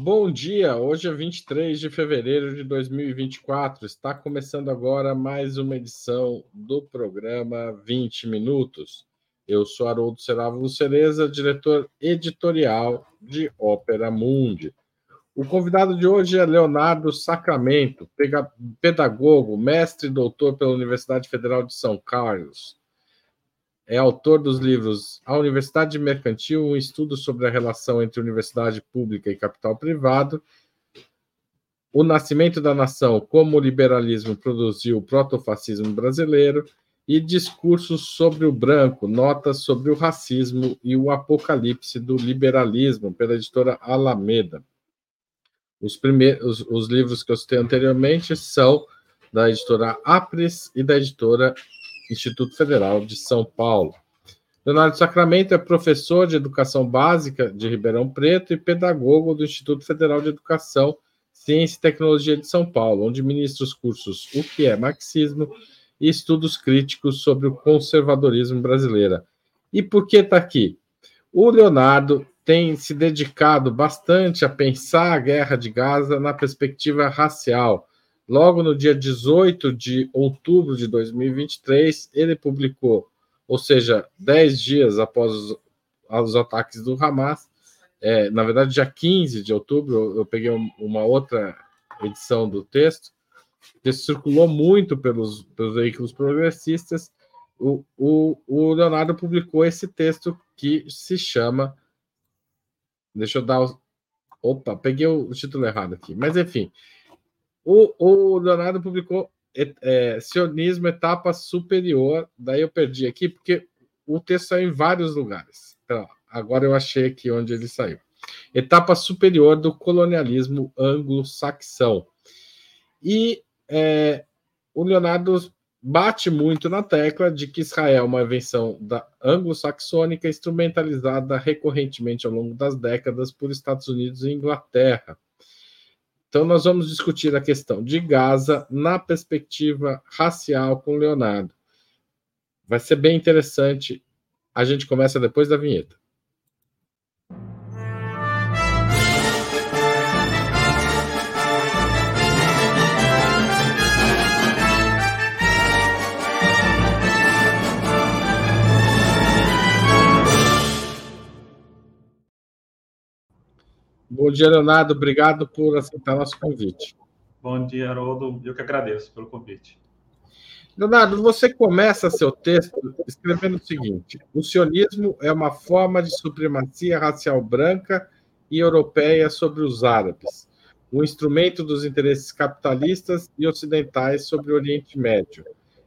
Bom dia, hoje é 23 de fevereiro de 2024. Está começando agora mais uma edição do programa 20 Minutos. Eu sou Haroldo Seravo Cereza, diretor editorial de Ópera Mundi. O convidado de hoje é Leonardo Sacramento, pedagogo, mestre e doutor pela Universidade Federal de São Carlos, é autor dos livros A Universidade Mercantil, um estudo sobre a relação entre universidade pública e capital privado, O Nascimento da Nação, como o liberalismo produziu o protofascismo brasileiro, e Discursos sobre o Branco, Notas sobre o Racismo e o Apocalipse do Liberalismo, pela editora Alameda. Os, primeiros, os, os livros que eu citei anteriormente são da editora Apres e da editora Instituto Federal de São Paulo. Leonardo Sacramento é professor de Educação Básica de Ribeirão Preto e pedagogo do Instituto Federal de Educação, Ciência e Tecnologia de São Paulo, onde ministra os cursos O que é Marxismo e Estudos Críticos sobre o Conservadorismo Brasileiro. E por que está aqui? O Leonardo tem se dedicado bastante a pensar a guerra de Gaza na perspectiva racial, Logo no dia 18 de outubro de 2023, ele publicou, ou seja, dez dias após os, os ataques do Hamas, é, na verdade, dia 15 de outubro, eu, eu peguei um, uma outra edição do texto, que circulou muito pelos, pelos veículos progressistas. O, o, o Leonardo publicou esse texto que se chama. Deixa eu dar. Opa, peguei o título errado aqui. Mas, enfim, o, o Leonardo publicou é, é, Sionismo Etapa Superior, daí eu perdi aqui, porque o texto saiu em vários lugares. Então, agora eu achei aqui onde ele saiu. Etapa superior do colonialismo anglo-saxão. E é, o Leonardo bate muito na tecla de que Israel é uma invenção da anglo-saxônica instrumentalizada recorrentemente ao longo das décadas por Estados Unidos e Inglaterra então, nós vamos discutir a questão de Gaza na perspectiva racial com Leonardo. Vai ser bem interessante. A gente começa depois da vinheta. Bom dia, Leonardo. Obrigado por aceitar nosso convite. Bom dia, Haroldo. Eu que agradeço pelo convite. Leonardo, você começa seu texto escrevendo o seguinte: o sionismo é uma forma de supremacia racial branca e europeia sobre os árabes, um instrumento dos interesses capitalistas e ocidentais sobre o Oriente Médio.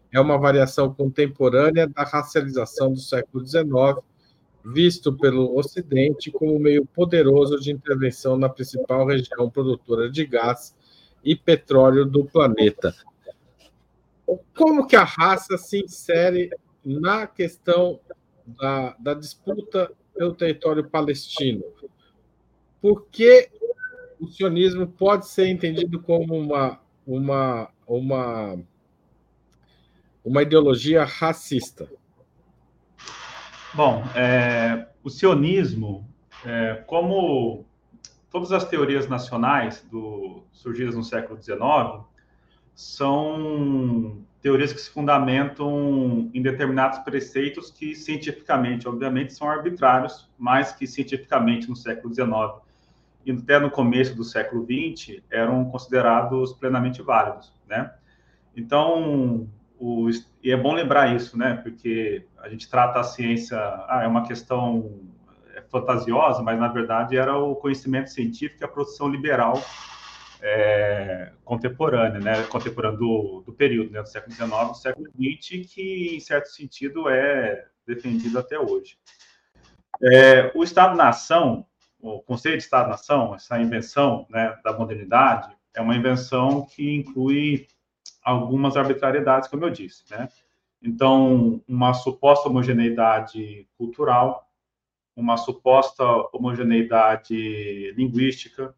É uma variação contemporânea da racialização do século XIX visto pelo Ocidente como meio poderoso de intervenção na principal região produtora de gás e petróleo do planeta. Como que a raça se insere na questão da, da disputa pelo território palestino? Por que o sionismo pode ser entendido como uma, uma, uma, uma ideologia racista? Bom, é, o sionismo, é, como todas as teorias nacionais do, surgidas no século XIX, são teorias que se fundamentam em determinados preceitos que cientificamente, obviamente, são arbitrários, mas que cientificamente no século XIX e até no começo do século XX eram considerados plenamente válidos, né? Então, o, e é bom lembrar isso, né? Porque a gente trata a ciência, ah, é uma questão é fantasiosa, mas na verdade era o conhecimento científico e a produção liberal é, contemporânea, né? Contemporânea do, do período, né? Do século XIX, do século XX, que em certo sentido é defendido até hoje. É, o Estado-nação, o conceito de Estado-nação, essa invenção né, da modernidade, é uma invenção que inclui algumas arbitrariedades, como eu disse, né? Então, uma suposta homogeneidade cultural, uma suposta homogeneidade linguística,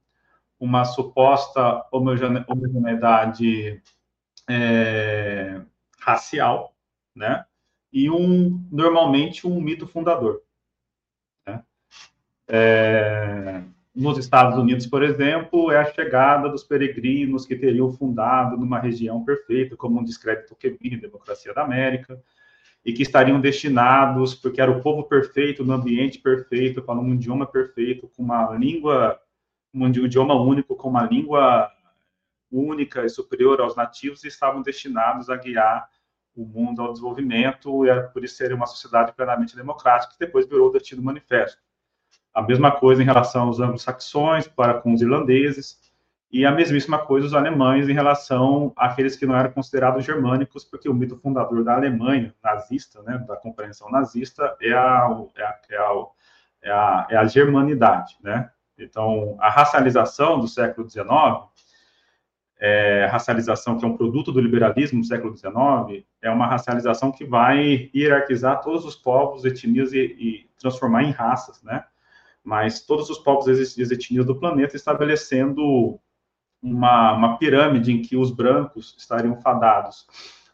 uma suposta homogeneidade é, racial, né? E um normalmente um mito fundador. Né? É, nos Estados Unidos, por exemplo, é a chegada dos peregrinos que teriam fundado numa região perfeita, como um discreto Quebim, Democracia da América, e que estariam destinados, porque era o povo perfeito, no ambiente perfeito, falando um idioma perfeito, com uma língua, um idioma único, com uma língua única e superior aos nativos, e estavam destinados a guiar o mundo ao desenvolvimento, e era por isso ser uma sociedade plenamente democrática, que depois virou o Destino Manifesto. A mesma coisa em relação aos anglo-saxões para com os irlandeses, e a mesmíssima coisa os alemães em relação àqueles que não eram considerados germânicos, porque o mito fundador da Alemanha nazista, né, da compreensão nazista, é a, é a, é a, é a, é a germanidade, né? Então, a racialização do século XIX, é, racialização que é um produto do liberalismo do século XIX, é uma racialização que vai hierarquizar todos os povos, etnias e, e transformar em raças, né? Mas todos os povos e etnias do planeta estabelecendo uma, uma pirâmide em que os brancos estariam fadados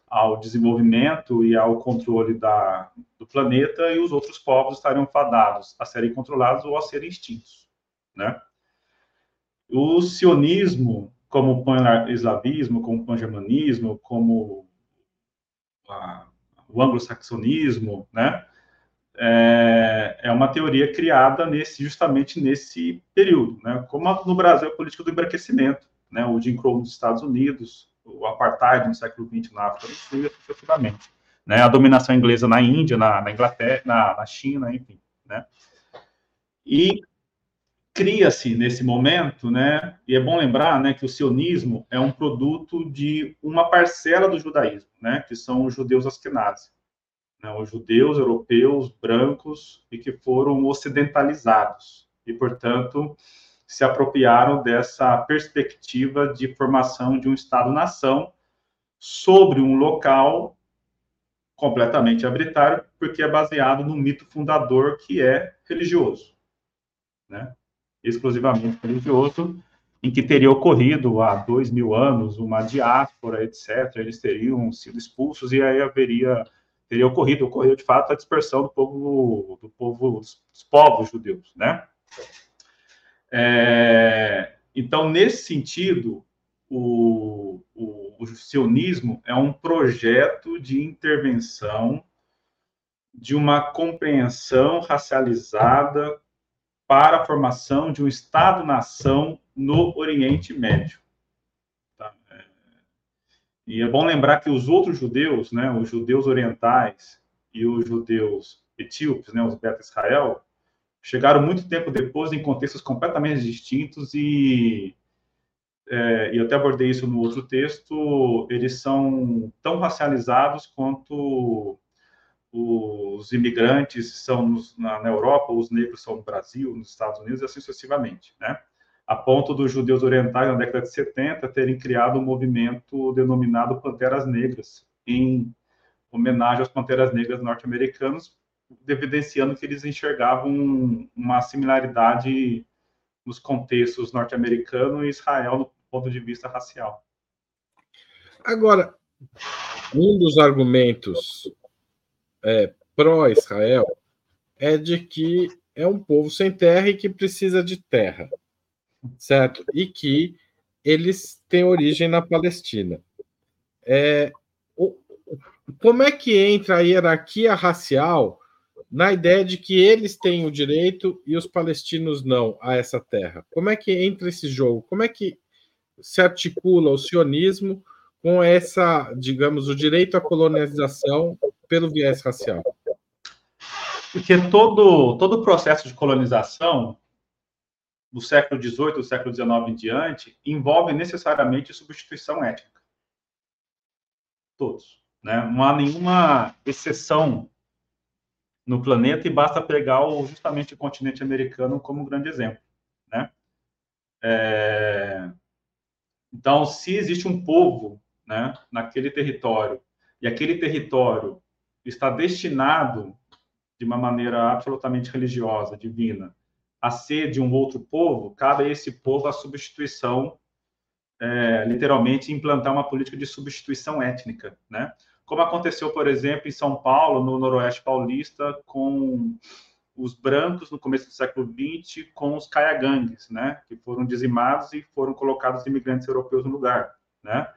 ao desenvolvimento e ao controle da, do planeta e os outros povos estariam fadados a serem controlados ou a serem extintos, né? O sionismo, como o pan-eslavismo, como o pan-germanismo, como a, o anglo-saxonismo, né? É, é, uma teoria criada nesse, justamente nesse período, né? Como no Brasil a política do embranquecimento, né, o Jim Crow nos Estados Unidos, o apartheid no século XX na África do Sul e sucessivamente. Né, a dominação inglesa na Índia, na, na Inglaterra, na, na, China, enfim. Né, e cria-se nesse momento, né, e é bom lembrar né, que o sionismo é um produto de uma parcela do judaísmo, né, que são os judeus askenazes. Né, os judeus europeus brancos e que foram ocidentalizados. E, portanto, se apropriaram dessa perspectiva de formação de um Estado-nação sobre um local completamente arbitrário, porque é baseado no mito fundador que é religioso, né? exclusivamente religioso, em que teria ocorrido há dois mil anos uma diáspora, etc. Eles teriam sido expulsos e aí haveria teria ocorrido, ocorreu de fato a dispersão do povo do povo dos povos judeus, né? É, então, nesse sentido, o, o, o sionismo é um projeto de intervenção de uma compreensão racializada para a formação de um Estado-nação no Oriente Médio. E é bom lembrar que os outros judeus, né, os judeus orientais e os judeus etíopes, né, os Beta Israel, chegaram muito tempo depois em contextos completamente distintos e é, e até abordei isso no outro texto, eles são tão racializados quanto os imigrantes são na, na, Europa, os negros são no Brasil, nos Estados Unidos e assim sucessivamente, né? A ponto dos judeus orientais, na década de 70, terem criado um movimento denominado Panteras Negras, em homenagem às Panteras Negras norte-americanos, evidenciando que eles enxergavam uma similaridade nos contextos norte-americano e Israel do ponto de vista racial. Agora, um dos argumentos é, pró-Israel é de que é um povo sem terra e que precisa de terra, certo? E que eles têm origem na Palestina. É, como é que entra a hierarquia racial na ideia de que eles têm o direito e os palestinos não a essa terra. Como é que entra esse jogo? Como é que se articula o sionismo com essa, digamos, o direito à colonização pelo viés racial? Porque todo, todo o processo de colonização do século XVIII, do século XIX em diante, envolve necessariamente substituição étnica. Todos. Né? Não há nenhuma exceção no planeta e basta pegar o, justamente o continente americano como um grande exemplo, né? É... Então, se existe um povo, né, naquele território e aquele território está destinado de uma maneira absolutamente religiosa, divina, a ser de um outro povo, cabe a esse povo a substituição, é, literalmente, implantar uma política de substituição étnica, né? como aconteceu, por exemplo, em São Paulo, no Noroeste Paulista, com os brancos no começo do século XX com os caiagangues, né, que foram dizimados e foram colocados imigrantes europeus no lugar, né.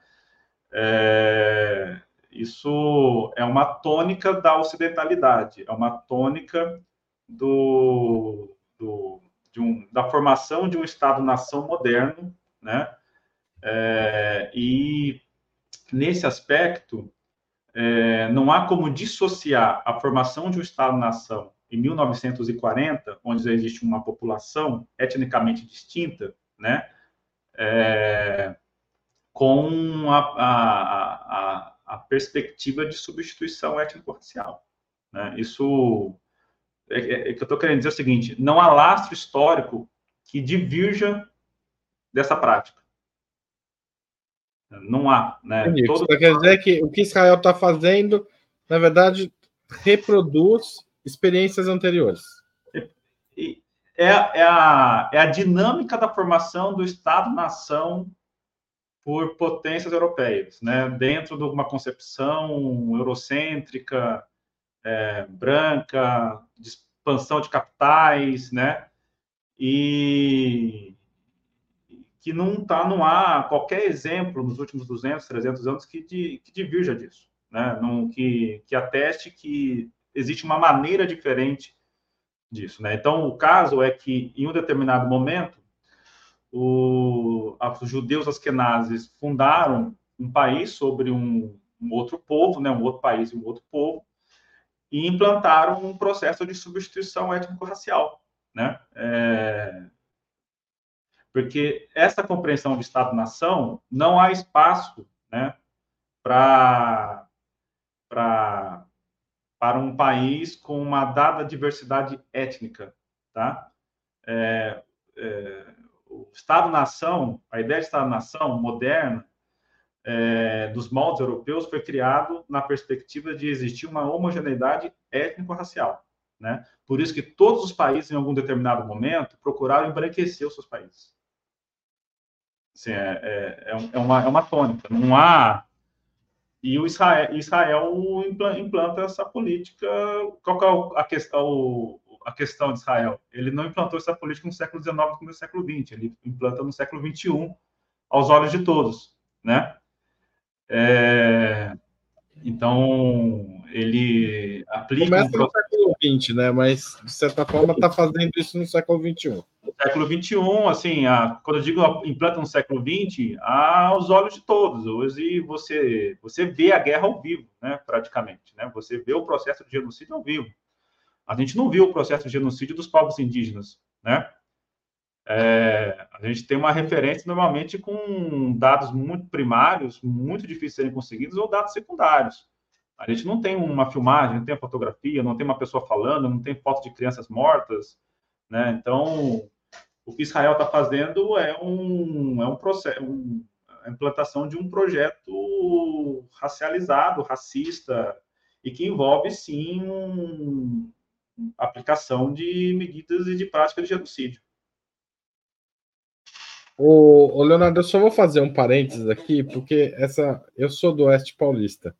É, isso é uma tônica da ocidentalidade, é uma tônica do, do um, da formação de um Estado-nação moderno, né? É, e nesse aspecto, é, não há como dissociar a formação de um Estado-nação em 1940, onde já existe uma população etnicamente distinta, né? É, com a, a, a, a, perspectiva de substituição étnico-racial. Né? Isso é, é, é que eu estou querendo dizer o seguinte: não há lastro histórico que divirja dessa prática. Não há, né? Todo... Isso quer dizer que o que Israel está fazendo, na verdade, reproduz experiências anteriores. É, é, a, é a dinâmica da formação do Estado-nação por potências europeias, né? Dentro de uma concepção eurocêntrica, é, branca, de expansão de capitais, né? E que não tá, não há qualquer exemplo nos últimos 200, 300 anos que, de, que divirja disso, né? Não, que, que ateste que existe uma maneira diferente disso, né? Então, o caso é que, em um determinado momento, o, os judeus askenazes fundaram um país sobre um, um outro povo, né? Um outro país e um outro povo, e implantaram um processo de substituição étnico-racial, né? É... Porque essa compreensão de Estado-nação não há espaço, né, para para para um país com uma dada diversidade étnica, tá? É, é, o Estado-nação, a ideia de Estado-nação moderna, é, dos moldes europeus foi criado na perspectiva de existir uma homogeneidade étnico-racial. Né? Por isso que todos os países, em algum determinado momento, procuraram embranquecer os seus países. Assim, é, é, é, é uma, é uma tônica. Não há. E o Israel, Israel implanta essa política. Qual é a questão, a questão de Israel? Ele não implantou essa política no século XIX, no começo do século XX. Ele implanta no século XXI, aos olhos de todos, né? É, então, ele aplica. Começa no século XX, né? Mas, de certa forma, está fazendo isso no século XXI. No século XXI, assim, a, quando eu digo implanta no século XX, aos olhos de todos. Hoje você, você vê a guerra ao vivo, né? Praticamente. Né? Você vê o processo de genocídio ao vivo. A gente não viu o processo de genocídio dos povos indígenas, né? É, a gente tem uma referência normalmente com dados muito primários, muito difíceis de serem conseguidos, ou dados secundários. A gente não tem uma filmagem, não tem uma fotografia, não tem uma pessoa falando, não tem foto de crianças mortas, né? Então, o que Israel está fazendo é um, é um processo, um, a implantação de um projeto racializado, racista, e que envolve, sim, um, aplicação de medidas e de prática de genocídio. O, Leonardo, eu só vou fazer um parênteses aqui, porque essa eu sou do Oeste Paulista.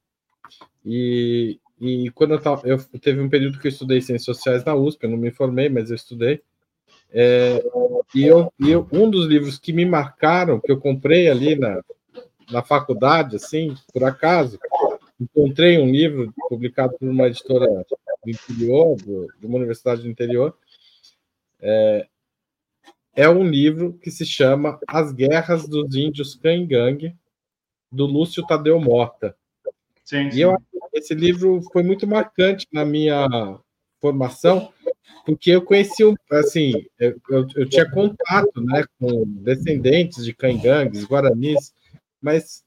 E, e quando eu, tava, eu teve um período que eu estudei ciências sociais na USP, eu não me formei, mas eu estudei. É, e eu, e eu, um dos livros que me marcaram, que eu comprei ali na, na faculdade, assim, por acaso, encontrei um livro publicado por uma editora do interior, do, de uma universidade do interior, é, é um livro que se chama As Guerras dos Índios Cangangue, do Lúcio Tadeu Mota. Sim, sim. E eu, esse livro foi muito marcante na minha formação, porque eu conheci, assim, eu, eu, eu tinha contato né, com descendentes de cangangues, guaranis, mas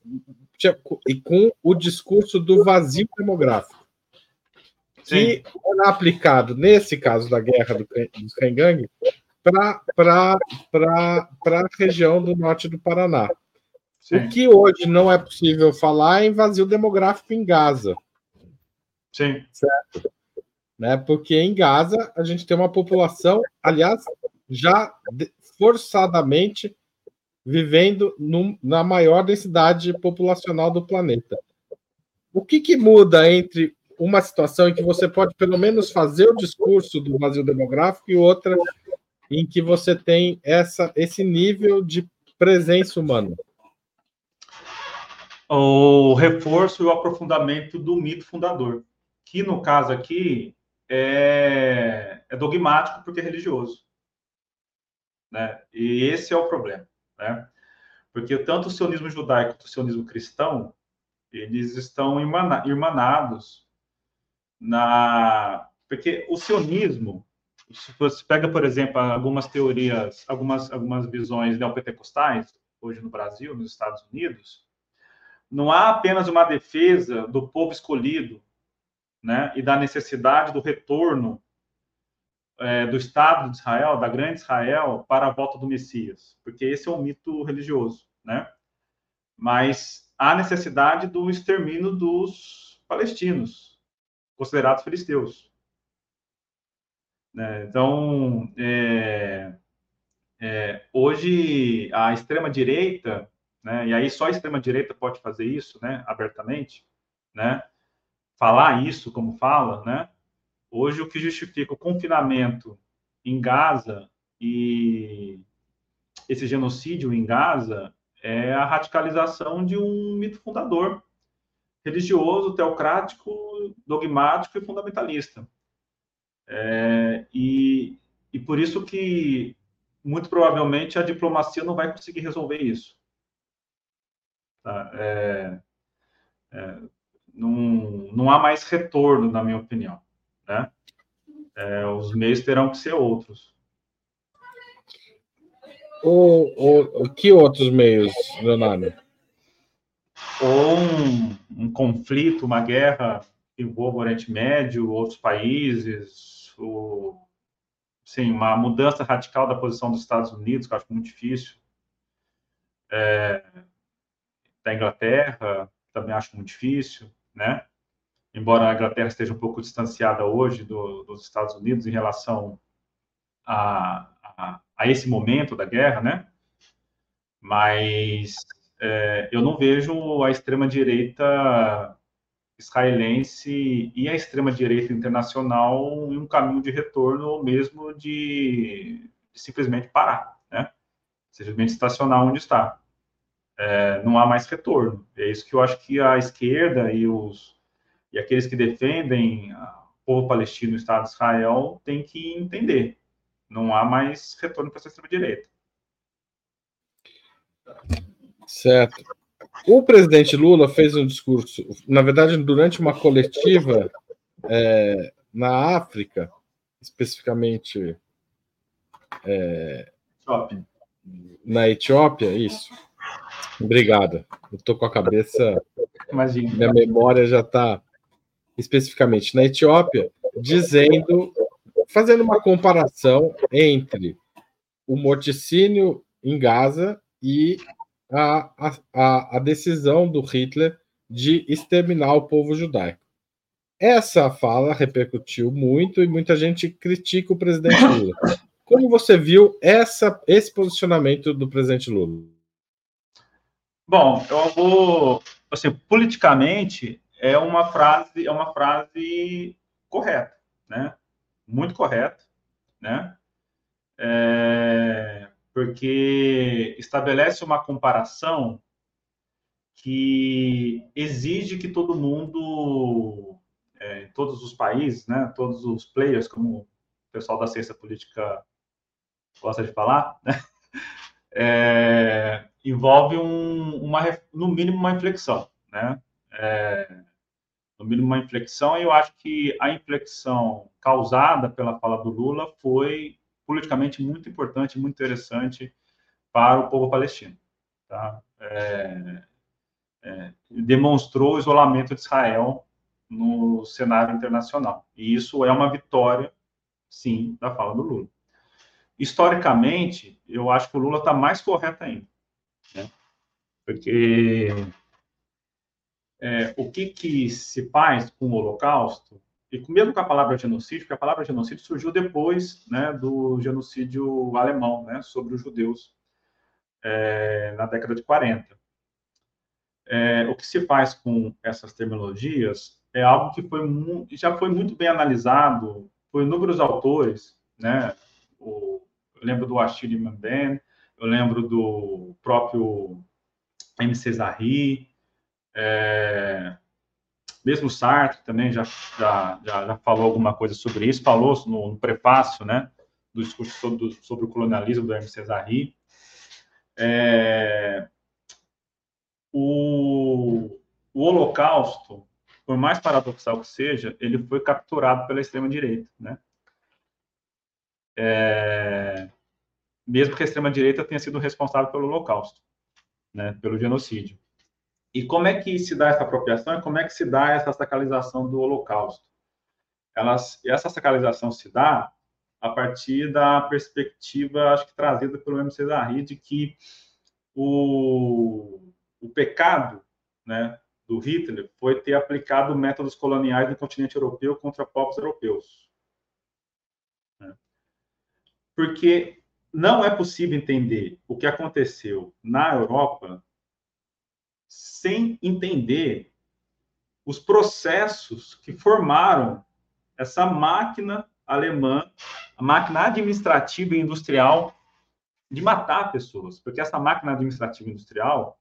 tinha, e com o discurso do vazio demográfico, que era aplicado, nesse caso da guerra do, dos cangangues, para a região do norte do Paraná. Sim. O que hoje não é possível falar é em vazio demográfico em Gaza. Sim. Certo? Né? Porque em Gaza a gente tem uma população, aliás, já forçadamente vivendo num, na maior densidade populacional do planeta. O que, que muda entre uma situação em que você pode pelo menos fazer o discurso do vazio demográfico e outra em que você tem essa, esse nível de presença humana? O reforço e o aprofundamento do mito fundador, que no caso aqui é, é dogmático porque é religioso. Né? E esse é o problema. Né? Porque tanto o sionismo judaico quanto o sionismo cristão, eles estão irmanados na... Porque o sionismo, se você pega, por exemplo, algumas teorias, algumas, algumas visões neopentecostais, hoje no Brasil, nos Estados Unidos, não há apenas uma defesa do povo escolhido, né, e da necessidade do retorno é, do Estado de Israel, da grande Israel, para a volta do Messias, porque esse é um mito religioso, né? Mas há necessidade do extermínio dos palestinos, considerados filisteus. Né? Então, é, é, hoje a extrema direita, né? E aí só a extrema direita pode fazer isso, né? Abertamente, né? Falar isso como fala, né? Hoje, o que justifica o confinamento em Gaza e esse genocídio em Gaza é a radicalização de um mito fundador religioso, teocrático, dogmático e fundamentalista. É, e, e por isso que, muito provavelmente, a diplomacia não vai conseguir resolver isso. Tá? É, é, não, não há mais retorno, na minha opinião né? É, os meios terão que ser outros. O, o, que outros meios, Leonardo? Ou um, um conflito, uma guerra que envolva o Oriente Médio, outros países, o, sim, uma mudança radical da posição dos Estados Unidos, que eu acho muito difícil. É, da Inglaterra, também acho muito difícil, né? embora a Inglaterra esteja um pouco distanciada hoje do, dos Estados Unidos em relação a, a, a, esse momento da guerra, né? Mas é, eu não vejo a extrema-direita israelense e a extrema-direita internacional em um caminho de retorno ou mesmo de, de simplesmente parar, né? Simplesmente estacionar onde está. É, não há mais retorno. É isso que eu acho que a esquerda e os e aqueles que defendem o povo palestino e o Estado de Israel têm que entender. Não há mais retorno para essa extrema-direita. Certo. O presidente Lula fez um discurso, na verdade, durante uma coletiva é, na África, especificamente é, na Etiópia, isso. Obrigada. Eu estou com a cabeça. Imagina. Minha memória já está especificamente na Etiópia, dizendo, fazendo uma comparação entre o morticínio em Gaza e a, a, a decisão do Hitler de exterminar o povo judaico. Essa fala repercutiu muito e muita gente critica o presidente Lula. Como você viu essa, esse posicionamento do presidente Lula? Bom, eu vou, assim, politicamente, é uma frase, é uma frase correta, né? Muito correta, né? É, porque estabelece uma comparação que exige que todo mundo, é, todos os países, né, todos os players, como o pessoal da ciência política gosta de falar, né, é, envolve um, uma, no mínimo uma inflexão, né? É, no mínimo uma inflexão, e eu acho que a inflexão causada pela fala do Lula foi politicamente muito importante, muito interessante para o povo palestino. Tá? É, é, demonstrou o isolamento de Israel no cenário internacional. E isso é uma vitória, sim, da fala do Lula. Historicamente, eu acho que o Lula está mais correto ainda. Né? Porque é, o que, que se faz com o Holocausto, e mesmo com a palavra genocídio, porque a palavra genocídio surgiu depois né, do genocídio alemão né, sobre os judeus é, na década de 40. É, o que se faz com essas terminologias é algo que foi já foi muito bem analisado por inúmeros autores, né? O, eu lembro do Achille Mbembe, eu lembro do próprio MC Zahri, é, mesmo Sartre também já, já, já, já, falou alguma coisa sobre isso, falou no, no prefácio, né, do discurso sobre, sobre o colonialismo do MC Zahri. É, o, o Holocausto, por mais paradoxal que seja, ele foi capturado pela extrema-direita, né? É, mesmo que a extrema-direita tenha sido responsável pelo Holocausto, né, pelo genocídio. E como é que se dá essa apropriação e como é que se dá essa sacralização do Holocausto? Elas, essa sacralização se dá a partir da perspectiva, acho que trazida pelo MC Zahri, de que o, o pecado né, do Hitler foi ter aplicado métodos coloniais no continente europeu contra povos europeus. Né? Porque não é possível entender o que aconteceu na Europa sem entender os processos que formaram essa máquina alemã, a máquina administrativa e industrial de matar pessoas, porque essa máquina administrativa e industrial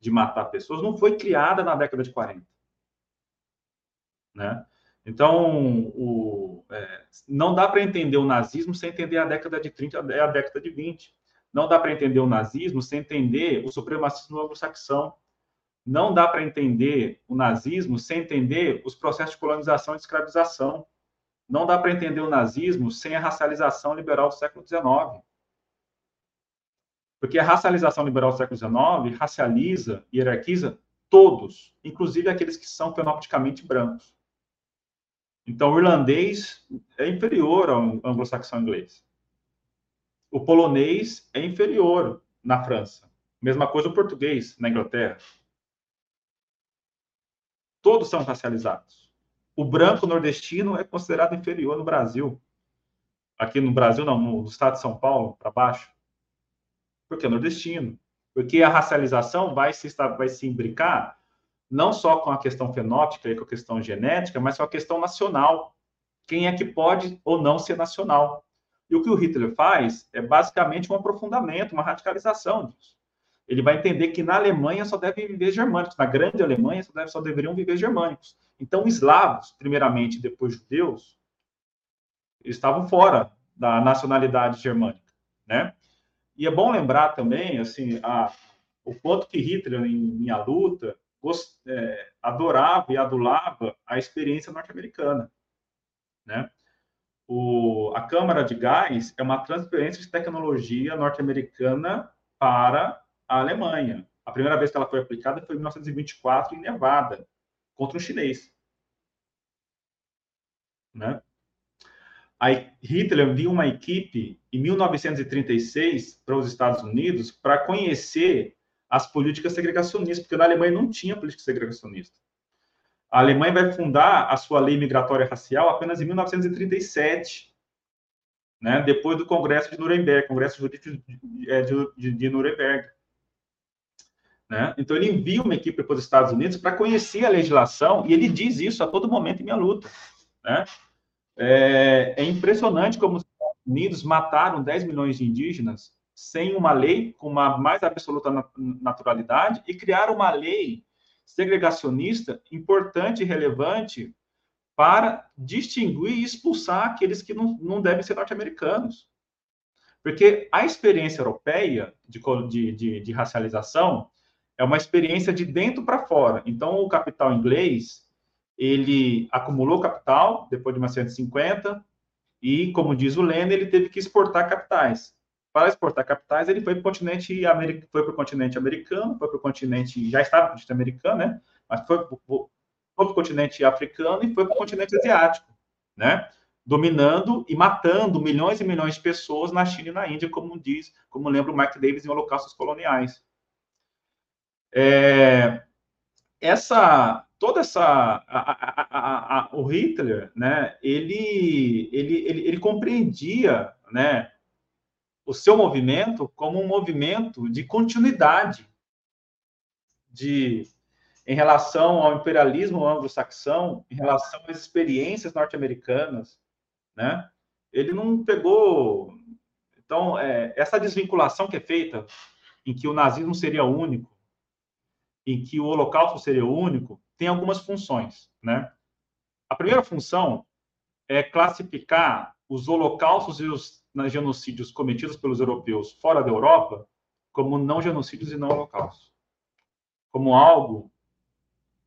de matar pessoas não foi criada na década de 40. Né? Então, o, é, não dá para entender o nazismo sem entender a década de 30 e a década de 20. Não dá para entender o nazismo sem entender o supremacismo anglo-saxão. Não dá para entender o nazismo sem entender os processos de colonização e de escravização. Não dá para entender o nazismo sem a racialização liberal do século XIX. Porque a racialização liberal do século XIX racializa e hierarquiza todos, inclusive aqueles que são fenotipicamente brancos. Então, o irlandês é inferior ao anglo-saxão inglês. O polonês é inferior na França. Mesma coisa o português na Inglaterra. Todos são racializados. O branco nordestino é considerado inferior no Brasil. Aqui no Brasil, não, no estado de São Paulo, para baixo. Porque é nordestino. Porque a racialização vai se, vai se imbricar não só com a questão fenótica e com a questão genética, mas com a questão nacional. Quem é que pode ou não ser nacional? E o que o Hitler faz é basicamente um aprofundamento, uma radicalização disso. Ele vai entender que na Alemanha só devem viver germânicos, na grande Alemanha só, deve, só deveriam viver germânicos. Então, eslavos, primeiramente, depois judeus, estavam fora da nacionalidade germânica, né? E é bom lembrar também, assim, a, o quanto que Hitler, em, em A Luta, gost, é, adorava e adulava a experiência norte-americana, né? O, a Câmara de Gás é uma transferência de tecnologia norte-americana para a Alemanha. A primeira vez que ela foi aplicada foi em 1924, em Nevada, contra um chinês. Né? A Hitler enviou uma equipe em 1936 para os Estados Unidos para conhecer as políticas segregacionistas, porque na Alemanha não tinha política segregacionista. A Alemanha vai fundar a sua lei migratória racial apenas em 1937, né, depois do Congresso de Nuremberg, Congresso de, de, de Nuremberg. Né? Então, ele envia uma equipe para os Estados Unidos para conhecer a legislação, e ele diz isso a todo momento em minha luta. Né? É, é impressionante como os Estados Unidos mataram 10 milhões de indígenas sem uma lei com uma mais absoluta naturalidade e criar uma lei segregacionista importante e relevante para distinguir e expulsar aqueles que não, não devem ser norte-americanos. Porque a experiência europeia de, de, de, racialização é uma experiência de dentro para fora. Então, o capital inglês, ele acumulou capital depois de 1950 e, como diz o Lênin, ele teve que exportar capitais para exportar capitais, ele foi para o continente, americano, foi para o continente americano, foi para o continente, já estava no continente americano, né? Mas foi, para o continente africano e foi para o continente asiático, né? Dominando e matando milhões e milhões de pessoas na China e na Índia, como diz, como lembra o Mark Davis em Holocaustos Coloniais. É, essa toda essa a, a, a, o Hitler, né? Ele ele, ele, ele compreendia, né? o seu movimento como um movimento de continuidade de em relação ao imperialismo anglo-saxão, em relação às experiências norte-americanas, né? Ele não pegou. Então, é, essa desvinculação que é feita, em que o nazismo seria único, em que o Holocausto seria único, tem algumas funções, né? A primeira função é classificar os holocaustos e os genocídios cometidos pelos europeus fora da Europa como não genocídios e não holocaustos, como algo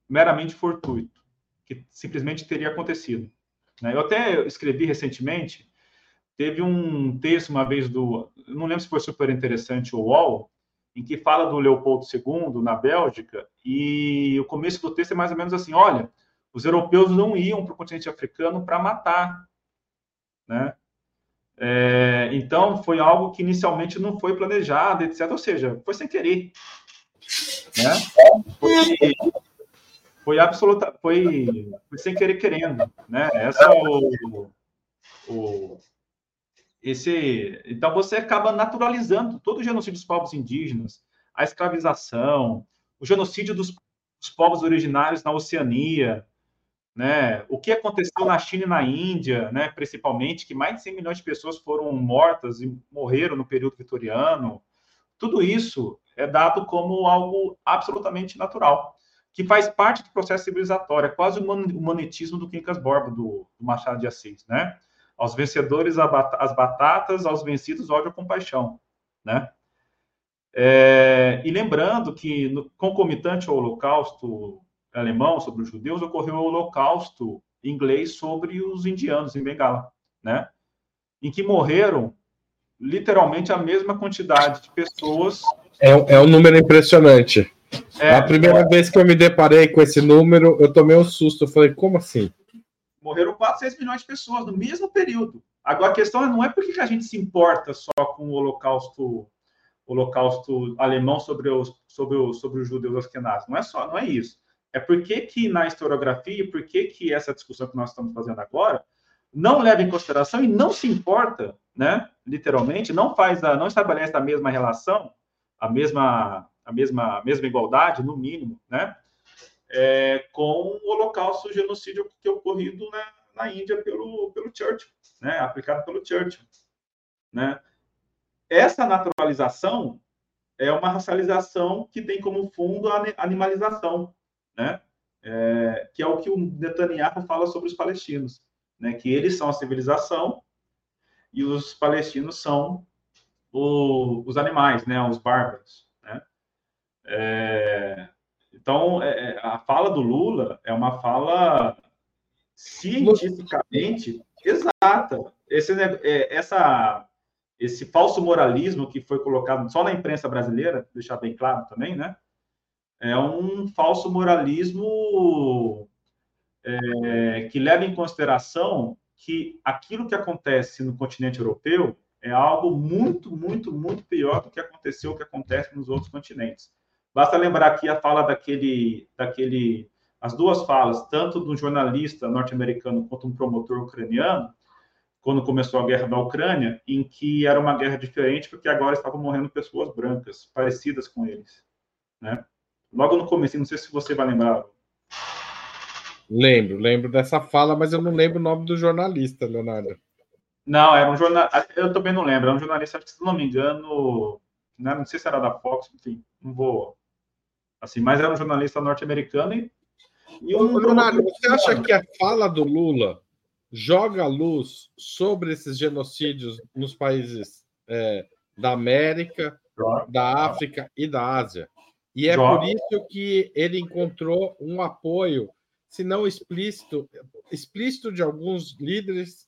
meramente fortuito, que simplesmente teria acontecido. Né? Eu até escrevi recentemente, teve um texto uma vez do, não lembro se foi super interessante ou UOL, em que fala do Leopoldo II na Bélgica, e o começo do texto é mais ou menos assim: olha, os europeus não iam para o continente africano para matar, né? É, então foi algo que inicialmente não foi planejado, etc. Ou seja, foi sem querer, né? Foi, foi absoluta, foi, foi sem querer querendo, né? Essa é o, o esse, então você acaba naturalizando todo o genocídio dos povos indígenas, a escravização, o genocídio dos, dos povos originários na Oceania, né? O que aconteceu na China e na Índia, né? Principalmente que mais de 100 milhões de pessoas foram mortas e morreram no período vitoriano. Tudo isso é dado como algo absolutamente natural, que faz parte do processo civilizatório, é quase o humanitismo do Quincas Borba, do, do Machado de Assis, né? Aos vencedores as batatas, aos vencidos ódio e compaixão, né? É, e lembrando que, no, concomitante ao Holocausto alemão sobre os judeus, ocorreu o Holocausto inglês sobre os indianos em Bengala, né? Em que morreram literalmente a mesma quantidade de pessoas. É, é um número impressionante. É, a primeira é, vez que eu me deparei com esse número, eu tomei um susto. Eu falei, como assim? Morreram 4, 6 milhões de pessoas no mesmo período. Agora, a questão não é porque a gente se importa só com o holocausto, holocausto alemão sobre os, sobre os, sobre os judeus askenazes. Não é só, não é isso. É porque que na historiografia, por que que essa discussão que nós estamos fazendo agora não leva em consideração e não se importa, né, literalmente, não faz a, não estabelece a mesma relação, a mesma a mesma a mesma igualdade, no mínimo, né, é, com o holocausto, o genocídio que ocorrido na, na Índia pelo, pelo Churchill, né, aplicado pelo Churchill. Né. Essa naturalização é uma racialização que tem como fundo a animalização, né, é, que é o que o Netanyahu fala sobre os palestinos, né, que eles são a civilização e os palestinos são o, os animais, né, os bárbaros. Né. É, então, é, é, a fala do Lula é uma fala cientificamente exata. Esse, é, essa, esse falso moralismo que foi colocado só na imprensa brasileira, deixar bem claro também, né? É um falso moralismo é, que leva em consideração que aquilo que acontece no continente europeu é algo muito, muito, muito pior do que aconteceu, que acontece nos outros continentes. Basta lembrar aqui a fala daquele, daquele, as duas falas, tanto do jornalista norte-americano quanto um promotor ucraniano, quando começou a guerra da Ucrânia, em que era uma guerra diferente, porque agora estavam morrendo pessoas brancas, parecidas com eles, né? Logo no começo, não sei se você vai lembrar. Lembro, lembro dessa fala, mas eu não lembro o nome do jornalista, Leonardo. Não, era um jornalista, eu também não lembro, era um jornalista, se não me engano, né, não sei se era da Fox, enfim, não vou assim, mas era um jornalista norte-americano e, e um Leonardo, você acha que a fala do Lula joga luz sobre esses genocídios nos países é, da América, da África e da Ásia? E é por isso que ele encontrou um apoio, se não explícito, explícito de alguns líderes,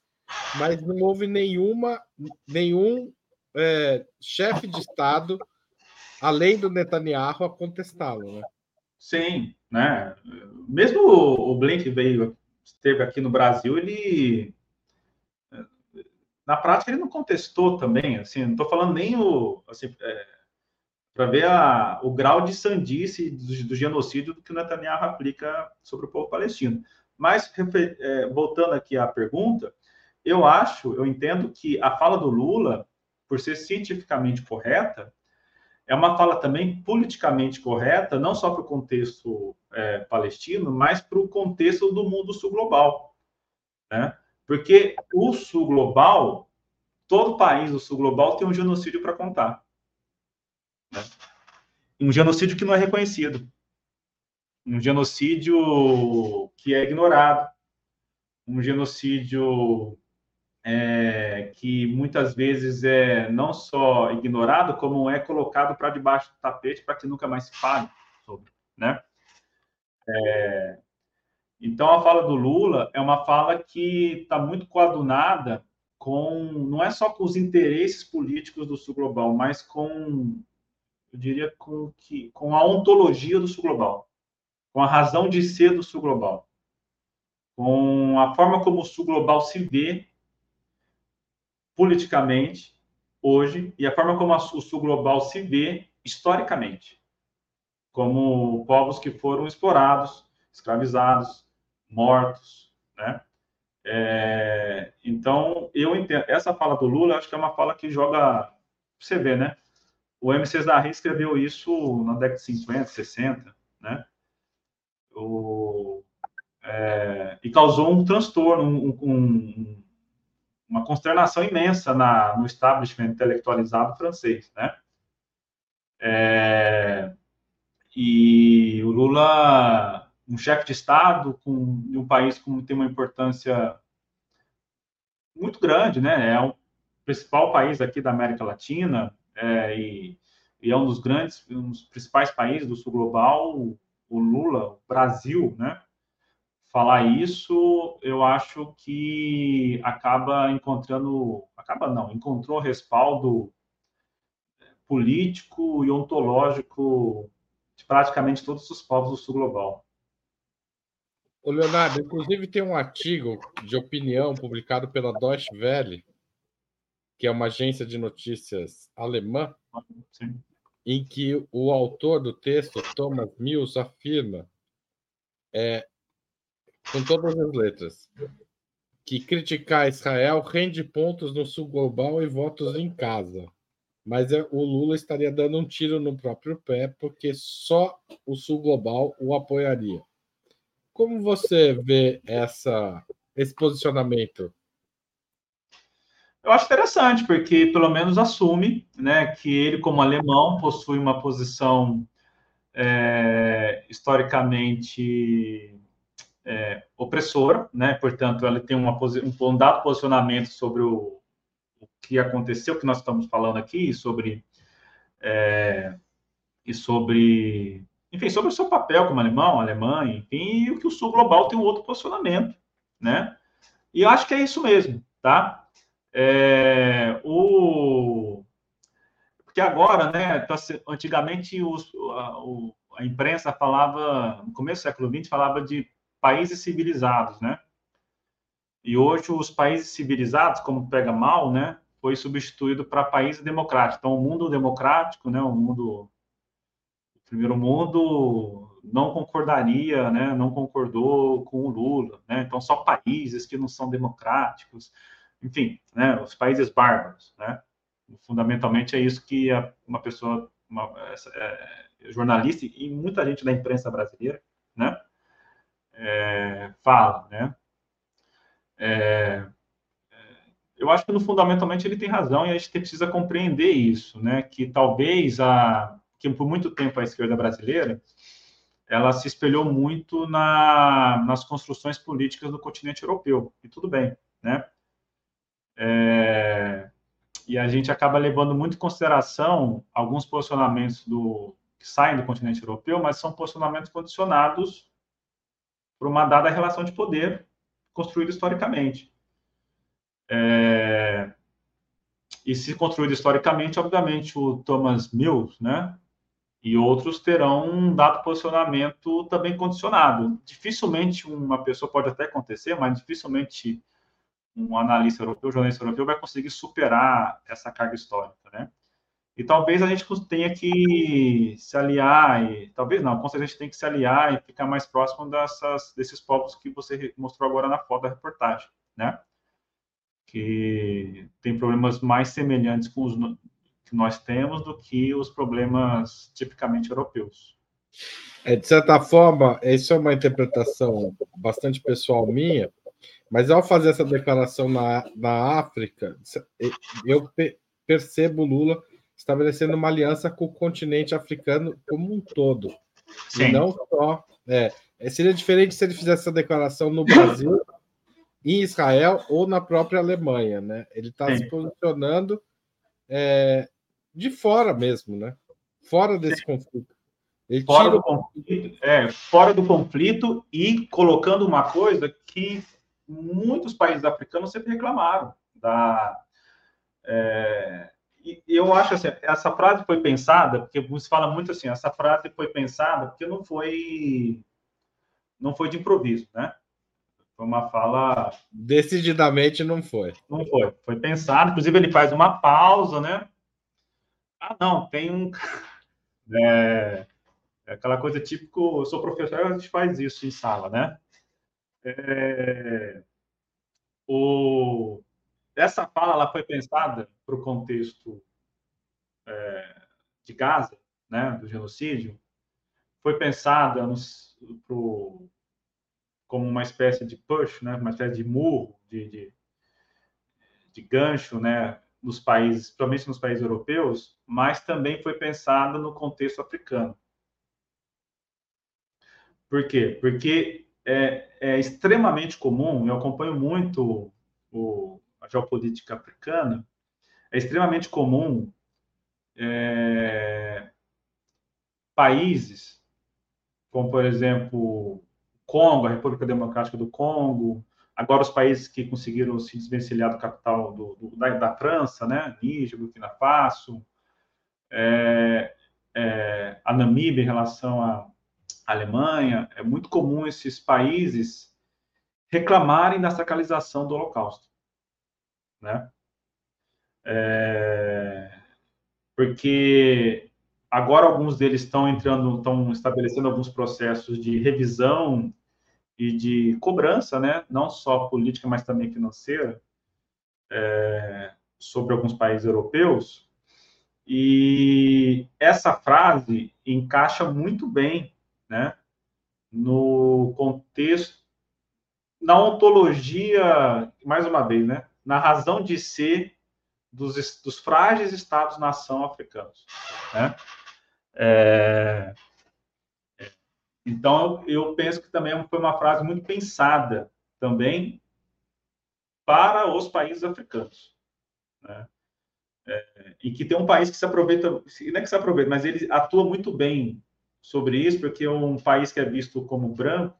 mas não houve nenhuma, nenhum é, chefe de Estado além do Netanyahu, a contestá-lo, né? Sim, né? Mesmo o Blink veio, esteve aqui no Brasil, ele na prática ele não contestou também, assim, não estou falando nem o, assim, é, para ver a, o grau de sandice do, do, genocídio que o Netanyahu aplica sobre o povo palestino. Mas, é, voltando aqui à pergunta, eu acho, eu entendo que a fala do Lula, por ser cientificamente correta, é uma fala também politicamente correta, não só para o contexto é, palestino, mas para o contexto do mundo sul global. Né? Porque o sul global, todo país do sul global tem um genocídio para contar. Né? Um genocídio que não é reconhecido. Um genocídio que é ignorado. Um genocídio é, que muitas vezes é não só ignorado, como é colocado para debaixo do tapete para que nunca mais se fale sobre, né? É, então a fala do Lula é uma fala que está muito coadunada com não é só com os interesses políticos do sul global, mas com eu diria com que com a ontologia do sul global, com a razão de ser do sul global, com a forma como o sul global se vê politicamente hoje e a forma como o sul global se vê historicamente, como povos que foram explorados, escravizados, mortos, né? É, então, eu entendo. Essa fala do Lula, acho que é uma fala que joga. Você vê, né? O MC Zahri escreveu isso na década de 50, 60, né? O, é, e causou um transtorno, um, um, uma consternação imensa na, no establishment intelectualizado francês, né? É, e o Lula, um chefe de Estado com, de um país que tem uma importância muito grande, né? É o principal país aqui da América Latina é, e, e, é um dos grandes, um dos principais países do sul global, o Lula, o Brasil, né? Falar isso, eu acho que acaba encontrando, acaba não, encontrou respaldo político e ontológico de praticamente todos os povos do sul global. O Leonardo, inclusive tem um artigo de opinião publicado pela Deutsche Welle, que é uma agência de notícias alemã, Sim. em que o autor do texto, Thomas Mills, afirma é, com todas as letras, que criticar Israel rende pontos no sul global e votos em casa. Mas é, o Lula estaria dando um tiro no próprio pé, porque só o sul global o apoiaria. Como você vê essa, esse posicionamento? Eu acho interessante, porque pelo menos assume né, que ele, como alemão, possui uma posição é, historicamente é, opressora, né? Portanto, ela tem uma, um, um dado posicionamento sobre o, o, que aconteceu, que nós estamos falando aqui, sobre é, e sobre, enfim, sobre o seu papel como alemão, Alemanha, enfim, e o que o Sul Global tem um outro posicionamento, né? E eu acho que é isso mesmo, tá? É, o porque agora, né? Tá antigamente os, a, a imprensa falava, no começo do século XX, falava de países civilizados, né? E hoje os países civilizados, como pega mal, né, foi substituído para países democráticos. Então, o mundo democrático, né, o mundo o primeiro mundo não concordaria, né, não concordou com o Lula, né? Então, só países que não são democráticos, enfim, né, os países bárbaros, né? Fundamentalmente é isso que uma pessoa, uma, é, jornalista e muita gente da imprensa brasileira, né, é, fala, né? É, é, eu acho que no fundamentalmente ele tem razão e a gente precisa compreender isso, né? Que talvez a que por muito tempo a esquerda brasileira ela se espelhou muito na, nas construções políticas do continente europeu e tudo bem, né? É, e a gente acaba levando muito em consideração alguns posicionamentos do que saem do continente europeu, mas são posicionamentos condicionados por uma dada relação de poder construída historicamente. É... E se construído historicamente, obviamente, o Thomas Mills, né, e outros terão um dado posicionamento também condicionado. Dificilmente uma pessoa pode até acontecer, mas dificilmente um analista europeu, um jornalista europeu vai conseguir superar essa carga histórica, né? E talvez a gente tenha que se aliar, e talvez não, com certeza a gente tem que se aliar e ficar mais próximo dessas, desses povos que você mostrou agora na foto da reportagem, né? Que tem problemas mais semelhantes com os, que nós temos do que os problemas tipicamente europeus. É, de certa forma, isso é uma interpretação bastante pessoal minha, mas ao fazer essa declaração na, na África, eu percebo Lula estabelecendo uma aliança com o continente africano como um todo. Sim. E não só. É, seria diferente se ele fizesse essa declaração no Brasil, em Israel ou na própria Alemanha, né? Ele está se posicionando é, de fora mesmo, né? Fora desse Sim. conflito. Ele fora, do conflito, é, fora do conflito e colocando uma coisa que muitos países africanos sempre reclamaram da é, e eu acho assim, essa frase foi pensada, porque você fala muito assim, essa frase foi pensada porque não foi não foi de improviso, né? Foi uma fala decididamente não foi. Não foi, foi pensado, inclusive ele faz uma pausa, né? Ah, não, tem um é, é aquela coisa típico, eu sou professor, a gente faz isso em sala, né? É, o, essa fala ela foi pensada para o contexto é, de Gaza, né, do genocídio, foi pensada no, pro, como uma espécie de push, né, uma espécie de murro, de, de, de gancho, né, nos países, principalmente nos países europeus, mas também foi pensada no contexto africano. Por quê? Porque é, é extremamente comum, eu acompanho muito o, a geopolítica africana, é extremamente comum é, países, como por exemplo Congo, a República Democrática do Congo, agora os países que conseguiram se desvencilhar do capital do, do, da, da, França, né? Níger, Burkina Faso, é, é, a Namíbia em relação à Alemanha, é muito comum esses países reclamarem da sacralização do Holocausto né? É, porque agora alguns deles estão entrando, estão estabelecendo alguns processos de revisão e de cobrança, né? Não só política, mas também financeira, é, sobre alguns países europeus. E essa frase encaixa muito bem, né? No contexto, na ontologia, mais uma vez, né? Na razão de ser dos, dos frágeis Estados-nação africanos. Né? É, então, eu penso que também foi uma frase muito pensada também para os países africanos. Né? É, e que tem um país que se aproveita, não é que se aproveita, mas ele atua muito bem sobre isso, porque é um país que é visto como branco,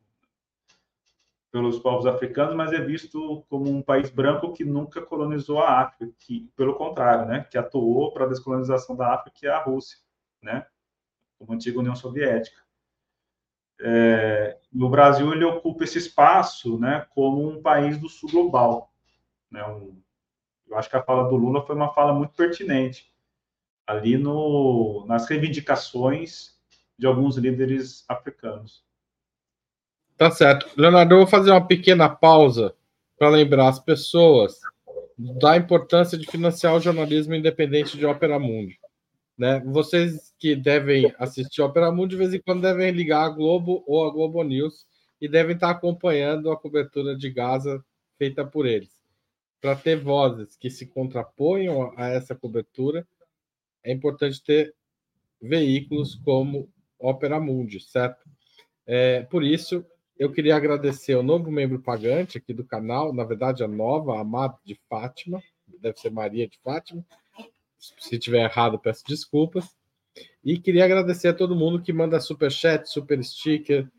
pelos povos africanos, mas é visto como um país branco que nunca colonizou a África, que pelo contrário, né, que atuou para a descolonização da África, que é a Rússia, né, como antiga União Soviética. É, Brasil ele ocupa esse espaço, né, como um país do sul global, né, um, eu acho que a fala do Lula foi uma fala muito pertinente ali no, nas reivindicações de alguns líderes africanos. Tá certo. Leonardo, eu vou fazer uma pequena pausa para lembrar as pessoas da importância de financiar o jornalismo independente de Opera Mundi. Né? Vocês que devem assistir Opera Mundi, de vez em quando devem ligar a Globo ou a Globo News e devem estar acompanhando a cobertura de Gaza feita por eles. Para ter vozes que se contraponham a essa cobertura, é importante ter veículos como Opera Mundi, certo? É, por isso, eu queria agradecer ao novo membro pagante aqui do canal, na verdade a nova, a Amada de Fátima, deve ser Maria de Fátima. Se tiver errado, peço desculpas. E queria agradecer a todo mundo que manda super chat, super sticker,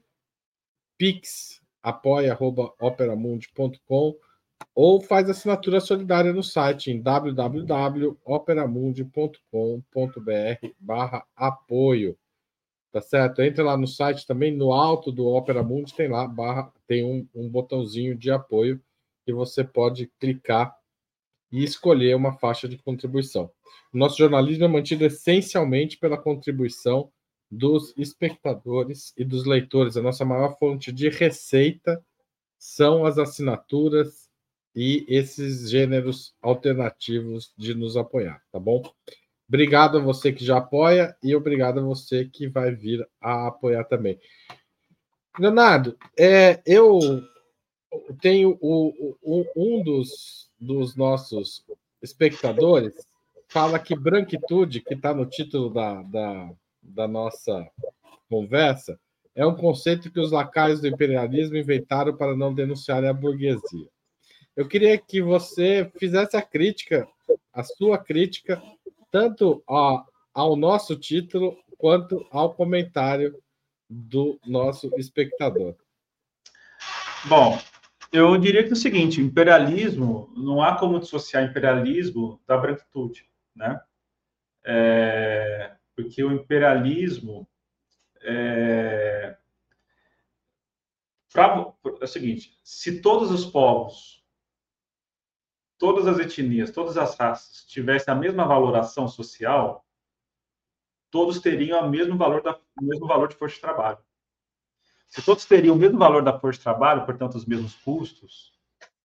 pix, apoia@operamundi.com ou faz assinatura solidária no site em www.operamundi.com.br/apoio. Tá certo? Entra lá no site também, no alto do Opera Mundi, tem lá, barra, tem um, um botãozinho de apoio que você pode clicar e escolher uma faixa de contribuição. Nosso jornalismo é mantido essencialmente pela contribuição dos espectadores e dos leitores. A nossa maior fonte de receita são as assinaturas e esses gêneros alternativos de nos apoiar, tá bom? Obrigado a você que já apoia e obrigado a você que vai vir a apoiar também. Leonardo, é, eu tenho o, o, um dos, dos nossos espectadores fala que branquitude, que está no título da, da, da nossa conversa, é um conceito que os lacaios do imperialismo inventaram para não denunciarem a burguesia. Eu queria que você fizesse a crítica, a sua crítica, tanto ao, ao nosso título quanto ao comentário do nosso espectador. Bom, eu diria que é o seguinte: imperialismo, não há como dissociar imperialismo da branquitude, né? É, porque o imperialismo é, pra, é o seguinte: se todos os povos, todas as etnias, todas as raças tivessem a mesma valoração social, todos teriam o mesmo valor, da, o mesmo valor de força de trabalho. Se todos teriam o mesmo valor da força de trabalho, portanto, os mesmos custos,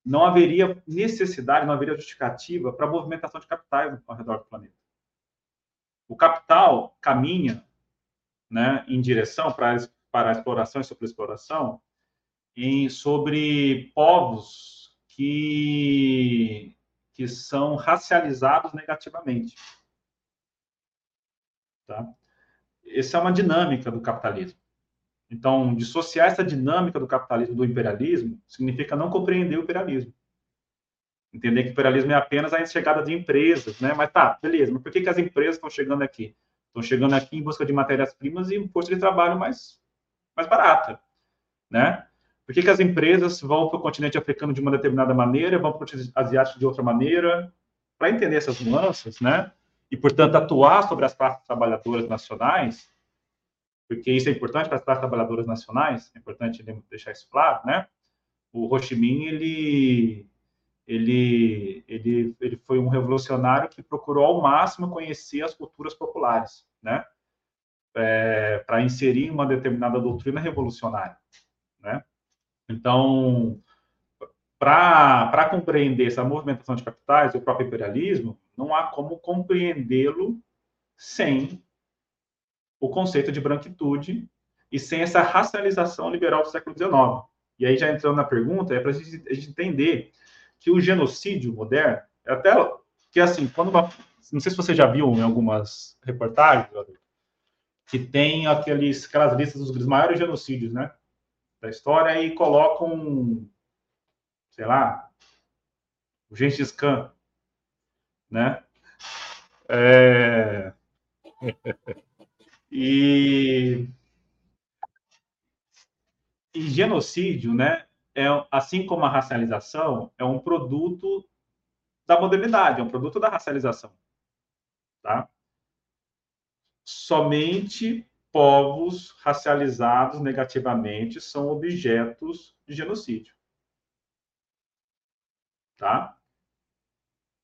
não haveria necessidade, não haveria justificativa para a movimentação de capitais ao redor do planeta. O capital caminha né, em direção para, para a exploração e sobreexploração em, sobre povos que, que são racializados negativamente. Tá? Essa é uma dinâmica do capitalismo. Então, dissociar essa dinâmica do capitalismo do imperialismo significa não compreender o imperialismo. Entender que o imperialismo é apenas a chegada de empresas, né? Mas tá, beleza, mas por que, que as empresas estão chegando aqui? Estão chegando aqui em busca de matérias-primas e força de trabalho mais, mais barata, né? Por que, que as empresas vão para o continente africano de uma determinada maneira, vão para o continente asiático de outra maneira? Para entender essas nuances, né? E, portanto, atuar sobre as classes trabalhadoras nacionais, porque isso é importante para as classes trabalhadoras nacionais, é importante deixar isso claro, né? O Ho Chi Minh, ele, ele, ele, ele foi um revolucionário que procurou ao máximo conhecer as culturas populares, né? É, para inserir uma determinada doutrina revolucionária, né? Então, para compreender essa movimentação de capitais, o próprio imperialismo, não há como compreendê-lo sem o conceito de branquitude e sem essa racialização liberal do século XIX. E aí, já entrando na pergunta, é para a gente entender que o genocídio moderno, é até que assim, quando uma, não sei se você já viu em algumas reportagens, que tem aqueles, aquelas listas dos maiores genocídios, né, da história e colocam, sei lá, o Gengis Khan, né, é... e e genocídio, né, é, assim como a racialização, é um produto da modernidade, é um produto da racialização. Tá? Somente povos racializados negativamente são objetos de genocídio. Tá?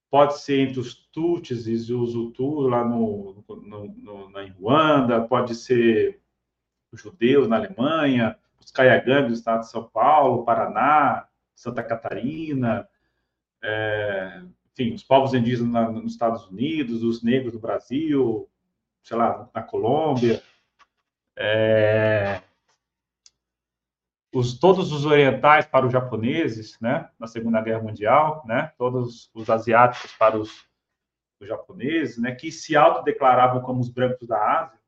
Pode ser entre os Tutsis e os Hutus lá no, no, no, na Ruanda, pode ser os judeus na Alemanha, os Caiagangues do estado de São Paulo, Paraná, Santa Catarina, é, enfim, os povos indígenas na, nos Estados Unidos, os negros do Brasil, sei lá, na Colômbia, é, os, todos os orientais para os japoneses, né, na Segunda Guerra Mundial, né, todos os asiáticos para os, os japoneses, né, que se autodeclaravam como os brancos da Ásia,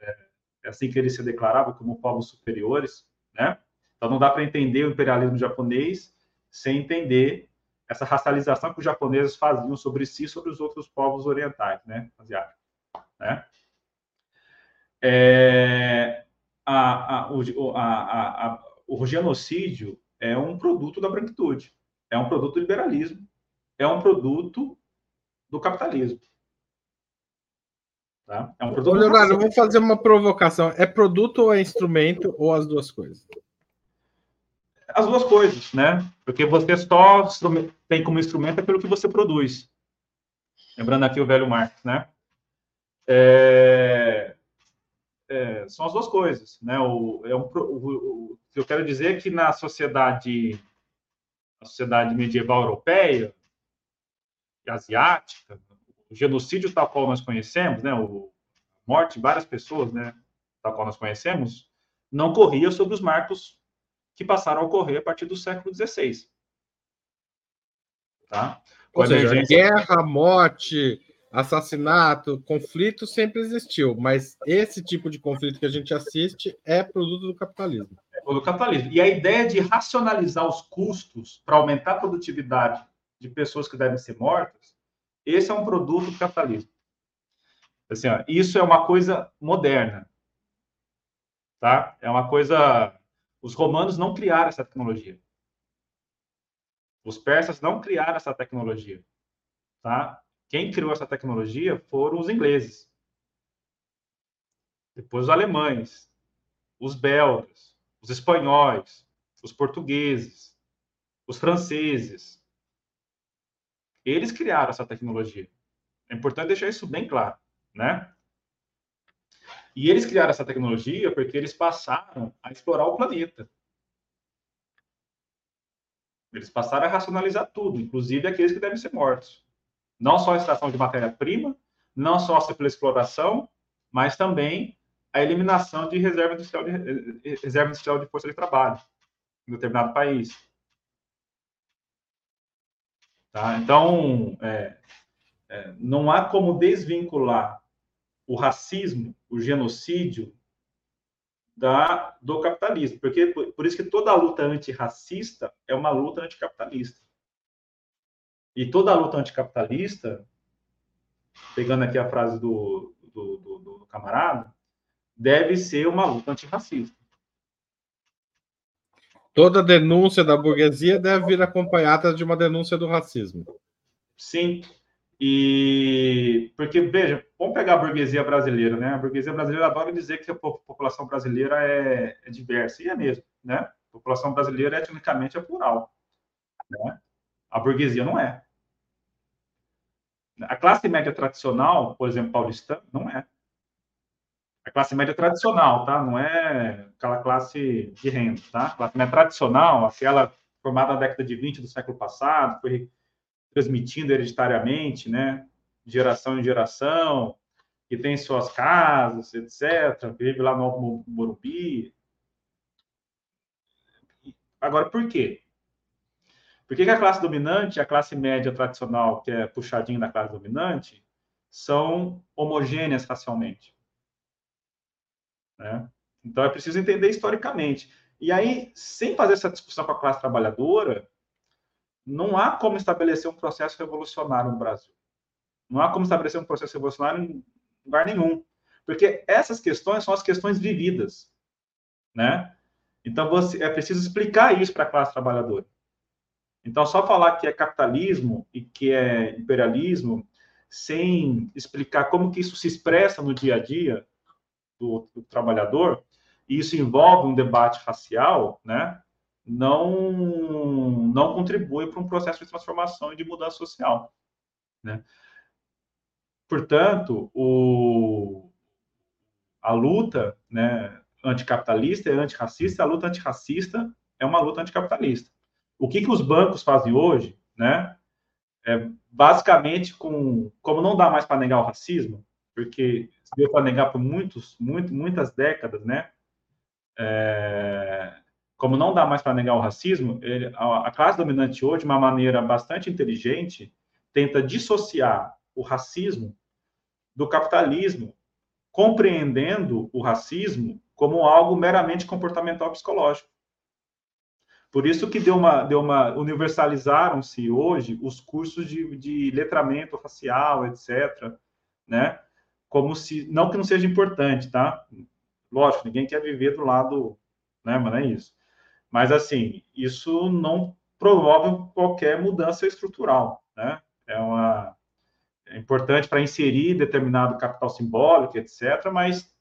é, é assim que eles se declaravam como povos superiores, né? Então não dá para entender o imperialismo japonês sem entender essa racialização que os japoneses faziam sobre si e sobre os outros povos orientais, né, asiáticos, né? É, a, a, o, a, a, o genocídio é um produto da branquitude, é um produto do liberalismo, é um produto do capitalismo. Tá? É um produto. Ô, Leonardo, eu vou fazer uma provocação. É produto ou é instrumento ou as duas coisas? As duas coisas, né? Porque você só tem como instrumento aquilo que você produz. Lembrando aqui o velho Marx, né? É... É, são as duas coisas, né? O, é um, o, o, que eu quero dizer é que na sociedade, na sociedade medieval europeia e asiática, o genocídio tal qual nós conhecemos, né, o morte de várias pessoas, né, tal qual nós conhecemos, não corria sobre os marcos que passaram a ocorrer a partir do século XVI. Tá? Ou seja, emergência... guerra, morte, assassinato, conflito sempre existiu, mas esse tipo de conflito que a gente assiste é produto do capitalismo. É produto do capitalismo. E a ideia de racionalizar os custos para aumentar a produtividade de pessoas que devem ser mortas, esse é um produto do capitalismo. Assim, ó, isso é uma coisa moderna. Tá? É uma coisa. Os romanos não criaram essa tecnologia. Os persas não criaram essa tecnologia. Tá? Quem criou essa tecnologia foram os ingleses. Depois os alemães, os belgas, os espanhóis, os portugueses, os franceses. Eles criaram essa tecnologia. É importante deixar isso bem claro, né? E eles criaram essa tecnologia porque eles passaram a explorar o planeta. Eles passaram a racionalizar tudo, inclusive aqueles que devem ser mortos. Não só a extração de matéria-prima, não só pela exploração, mas também a eliminação de reserva industrial de, reserva industrial de força de trabalho em determinado país. Tá? Então, é, é, não há como desvincular o racismo, o genocídio, da, do capitalismo. Porque, por, por isso que toda luta antirracista é uma luta anticapitalista. E toda luta anticapitalista, pegando aqui a frase do, do, do, do camarada, deve ser uma luta antirracista. Toda denúncia da burguesia deve vir acompanhada de uma denúncia do racismo. Sim, e porque, veja, vamos pegar a burguesia brasileira, né? A burguesia brasileira adora dizer que a população brasileira é, é diversa, e é mesmo, né? A população brasileira, etnicamente, é plural. Né? A burguesia não é. A classe média tradicional, por exemplo, paulistana, não é. A classe média tradicional, tá? Não é aquela classe de renda, tá? A classe média tradicional, aquela formada na década de 20 do século passado, foi transmitindo hereditariamente, né, geração em geração, que tem suas casas, etc., vive lá no Morumbi. Agora, por quê? Por que, que a classe dominante a classe média tradicional, que é puxadinho da classe dominante, são homogêneas racialmente? Né? Então, é preciso entender historicamente. E aí, sem fazer essa discussão com a classe trabalhadora, não há como estabelecer um processo revolucionário no Brasil. Não há como estabelecer um processo revolucionário em lugar nenhum. Porque essas questões são as questões vividas. Né? Então, você, é preciso explicar isso para a classe trabalhadora. Então, só falar que é capitalismo e que é imperialismo, sem explicar como que isso se expressa no dia a dia do, do trabalhador, e isso envolve um debate racial, né? não, não contribui para um processo de transformação e de mudança social. Né? Portanto, o, a luta né, anticapitalista é antirracista, a luta antirracista é uma luta anticapitalista. O que, que os bancos fazem hoje, né, é basicamente com, como não dá mais para negar o racismo, porque deu para negar por muitos, muito, muitas décadas, né, é, como não dá mais para negar o racismo, ele, a, a, classe dominante hoje, de uma maneira bastante inteligente, tenta dissociar o racismo do capitalismo, compreendendo o racismo como algo meramente comportamental psicológico. Por isso que deu uma, deu uma universalizaram-se hoje os cursos de, de letramento racial, etc., né? Como se não que não seja importante, tá? Lógico, ninguém quer viver do lado, né? Mas não é isso. Mas, assim, isso não promove qualquer mudança estrutural, né? É, uma, é importante para inserir determinado capital simbólico, etc., mas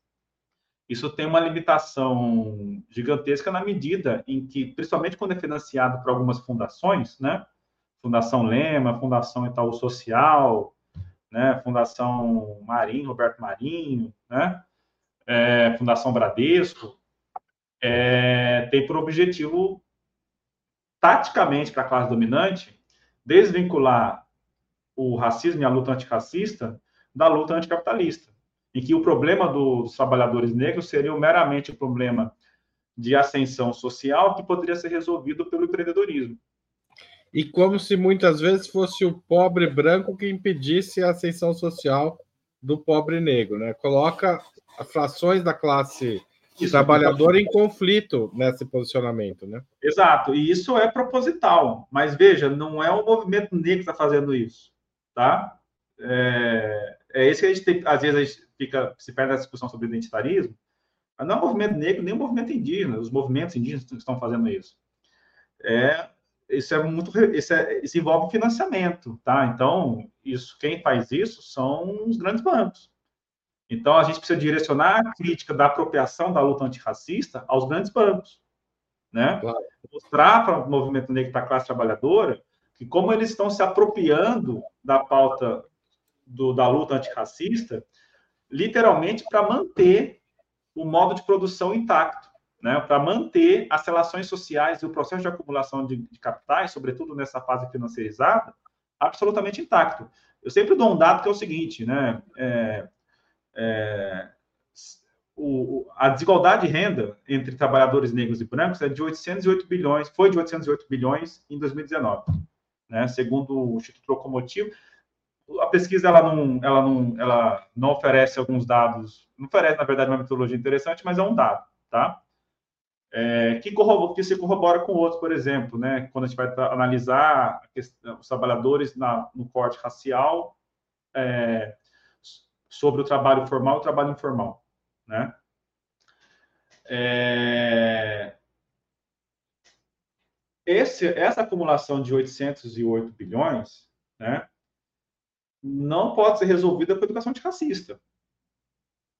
isso tem uma limitação gigantesca na medida em que, principalmente quando é financiado por algumas fundações, né? Fundação Lema, Fundação Itaú Social, né? Fundação Marinho, Roberto Marinho, né? É, Fundação Bradesco, é, tem por objetivo, taticamente, para a classe dominante, desvincular o racismo e a luta antirracista da luta anticapitalista, em que o problema dos trabalhadores negros seria meramente o problema de ascensão social que poderia ser resolvido pelo empreendedorismo. E como se muitas vezes fosse o pobre branco que impedisse a ascensão social do pobre negro, né? Coloca frações da classe isso, trabalhadora em conflito nesse posicionamento, né? Exato, e isso é proposital. Mas veja, não é o movimento negro que está fazendo isso, tá? É, é isso que a gente tem, às vezes a gente fica se perde a discussão sobre identitarismo, mas não é o movimento negro nem o movimento indígena, os movimentos indígenas estão fazendo isso. É, isso é muito, isso, é, isso envolve financiamento, tá? Então, isso, quem faz isso são os grandes bancos. Então, a gente precisa direcionar a crítica da apropriação da luta antirracista aos grandes bancos, né? Claro. Mostrar para o movimento negro, para a classe trabalhadora, que como eles estão se apropriando da pauta do, da luta antirracista, literalmente para manter o modo de produção intacto, né? para manter as relações sociais e o processo de acumulação de, de capitais, sobretudo nessa fase financeirizada, absolutamente intacto. Eu sempre dou um dado que é o seguinte, né? É, é, o, a desigualdade de renda entre trabalhadores negros e brancos é de 808 bilhões, foi de 808 bilhões em 2019, né? Segundo o Instituto Locomotivo, a pesquisa ela não, ela não, ela não oferece alguns dados, não oferece na verdade uma metodologia interessante, mas é um dado, tá? É, que, corrobora, que se corrobora com outros, por exemplo, né? Quando a gente vai analisar questão, os trabalhadores na, no corte racial, é, sobre o trabalho formal e o trabalho informal, né? É... Esse, essa acumulação de 808 bilhões, né, não pode ser resolvida com educação antirracista.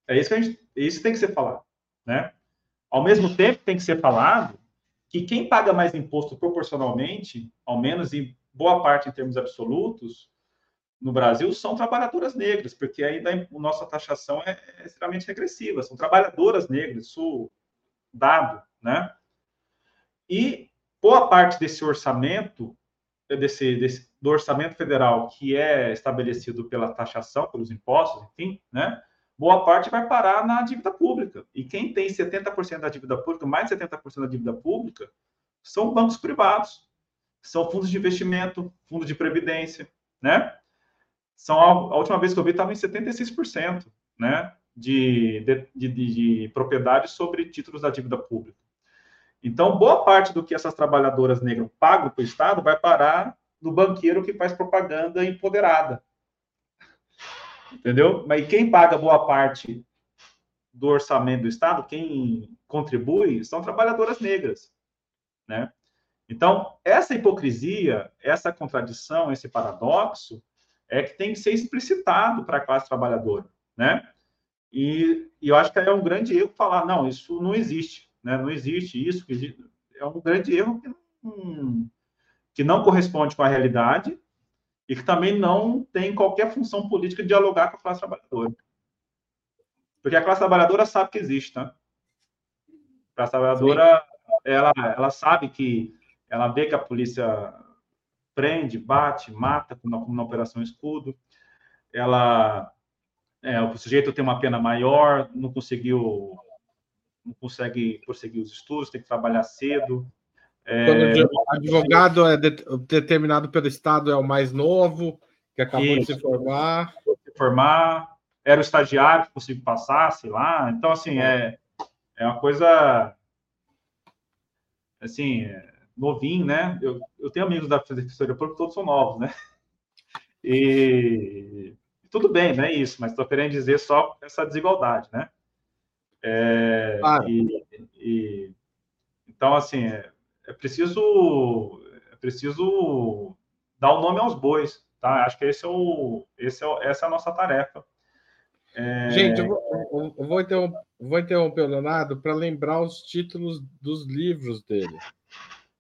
É isso que a gente, isso tem que ser falado, né? Ao mesmo tempo, tem que ser falado que quem paga mais imposto proporcionalmente, ao menos em boa parte em termos absolutos, no Brasil são trabalhadoras negras, porque ainda a nossa taxação é, é extremamente regressiva, são trabalhadoras negras, isso dado, né? E boa parte desse orçamento, desse, desse, do orçamento federal que é estabelecido pela taxação, pelos impostos, enfim, né? Boa parte vai parar na dívida pública. E quem tem 70% da dívida pública, mais de 70% da dívida pública, são bancos privados, são fundos de investimento, fundos de previdência, né? são a, última vez que eu vi estava em 76%, né, de, de, de, de propriedade sobre títulos da dívida pública. Então, boa parte do que essas trabalhadoras negras pagam para o Estado vai parar no banqueiro que faz propaganda empoderada. Entendeu? Mas quem paga boa parte do orçamento do Estado, quem contribui, são trabalhadoras negras, né? Então, essa hipocrisia, essa contradição, esse paradoxo, é que tem que ser explicitado para a classe trabalhadora, né? E, e, eu acho que é um grande erro falar, não, isso não existe, né? Não existe isso, é um grande erro que não, que não corresponde com a realidade e que também não tem qualquer função política de dialogar com a classe trabalhadora. Porque a classe trabalhadora sabe que existe, tá? A classe trabalhadora, ela, ela sabe que ela vê que a polícia prende, bate, mata, como na, Operação Escudo. Ela, é, o sujeito tem uma pena maior, não conseguiu, não consegue prosseguir os estudos, tem que trabalhar cedo. É... Quando o advogado é determinado pelo Estado, é o mais novo, que acabou Isso. de se formar. Se formar, era o estagiário que conseguiu passar, sei lá. Então, assim, é, é uma coisa. Assim, é, novinho, né? Eu, eu tenho amigos da Defensoria Pública, todos são novos, né? E tudo bem, não é isso, mas estou querendo dizer só essa desigualdade, né? É, ah. e, e, então, assim, é, é, preciso é preciso dar o nome aos bois, tá? Acho que esse é o, esse é, essa é a nossa tarefa. É... Gente, eu vou, eu vou interromper o Leonardo para lembrar os títulos dos livros dele.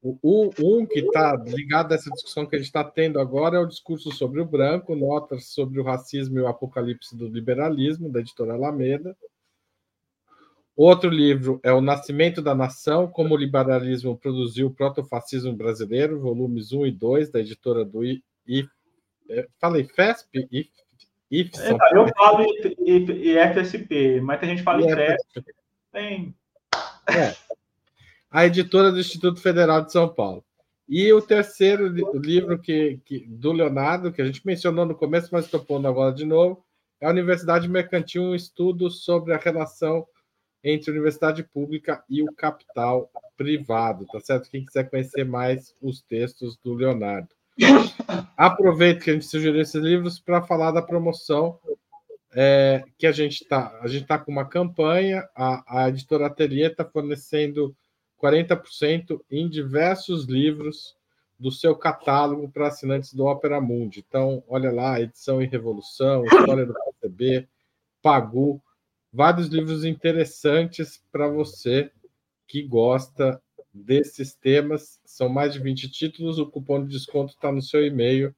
O, um que está ligado a essa discussão que a gente está tendo agora é o discurso sobre o branco, notas sobre o racismo e o apocalipse do liberalismo, da editora Alameda. Outro livro é O Nascimento da Nação, como o liberalismo produziu o protofascismo brasileiro, volumes 1 e 2, da editora do É, falei FESP e IFSA. É, eu falo IFSP, mas tem gente que fala IFSP. Tem. É. A editora do Instituto Federal de São Paulo. E o terceiro livro que, que, do Leonardo, que a gente mencionou no começo, mas estou pondo agora de novo, é a Universidade Mercantil, um estudo sobre a relação entre universidade pública e o capital privado, tá certo? Quem quiser conhecer mais os textos do Leonardo. Aproveito que a gente sugeriu esses livros para falar da promoção é, que a gente está. A gente está com uma campanha, a, a editora Ateliê está fornecendo 40% em diversos livros do seu catálogo para assinantes do Opera Mundi. Então, olha lá, Edição e Revolução, História do PCB, Pagu, vários livros interessantes para você que gosta desses temas. São mais de 20 títulos, o cupom de desconto está no seu e-mail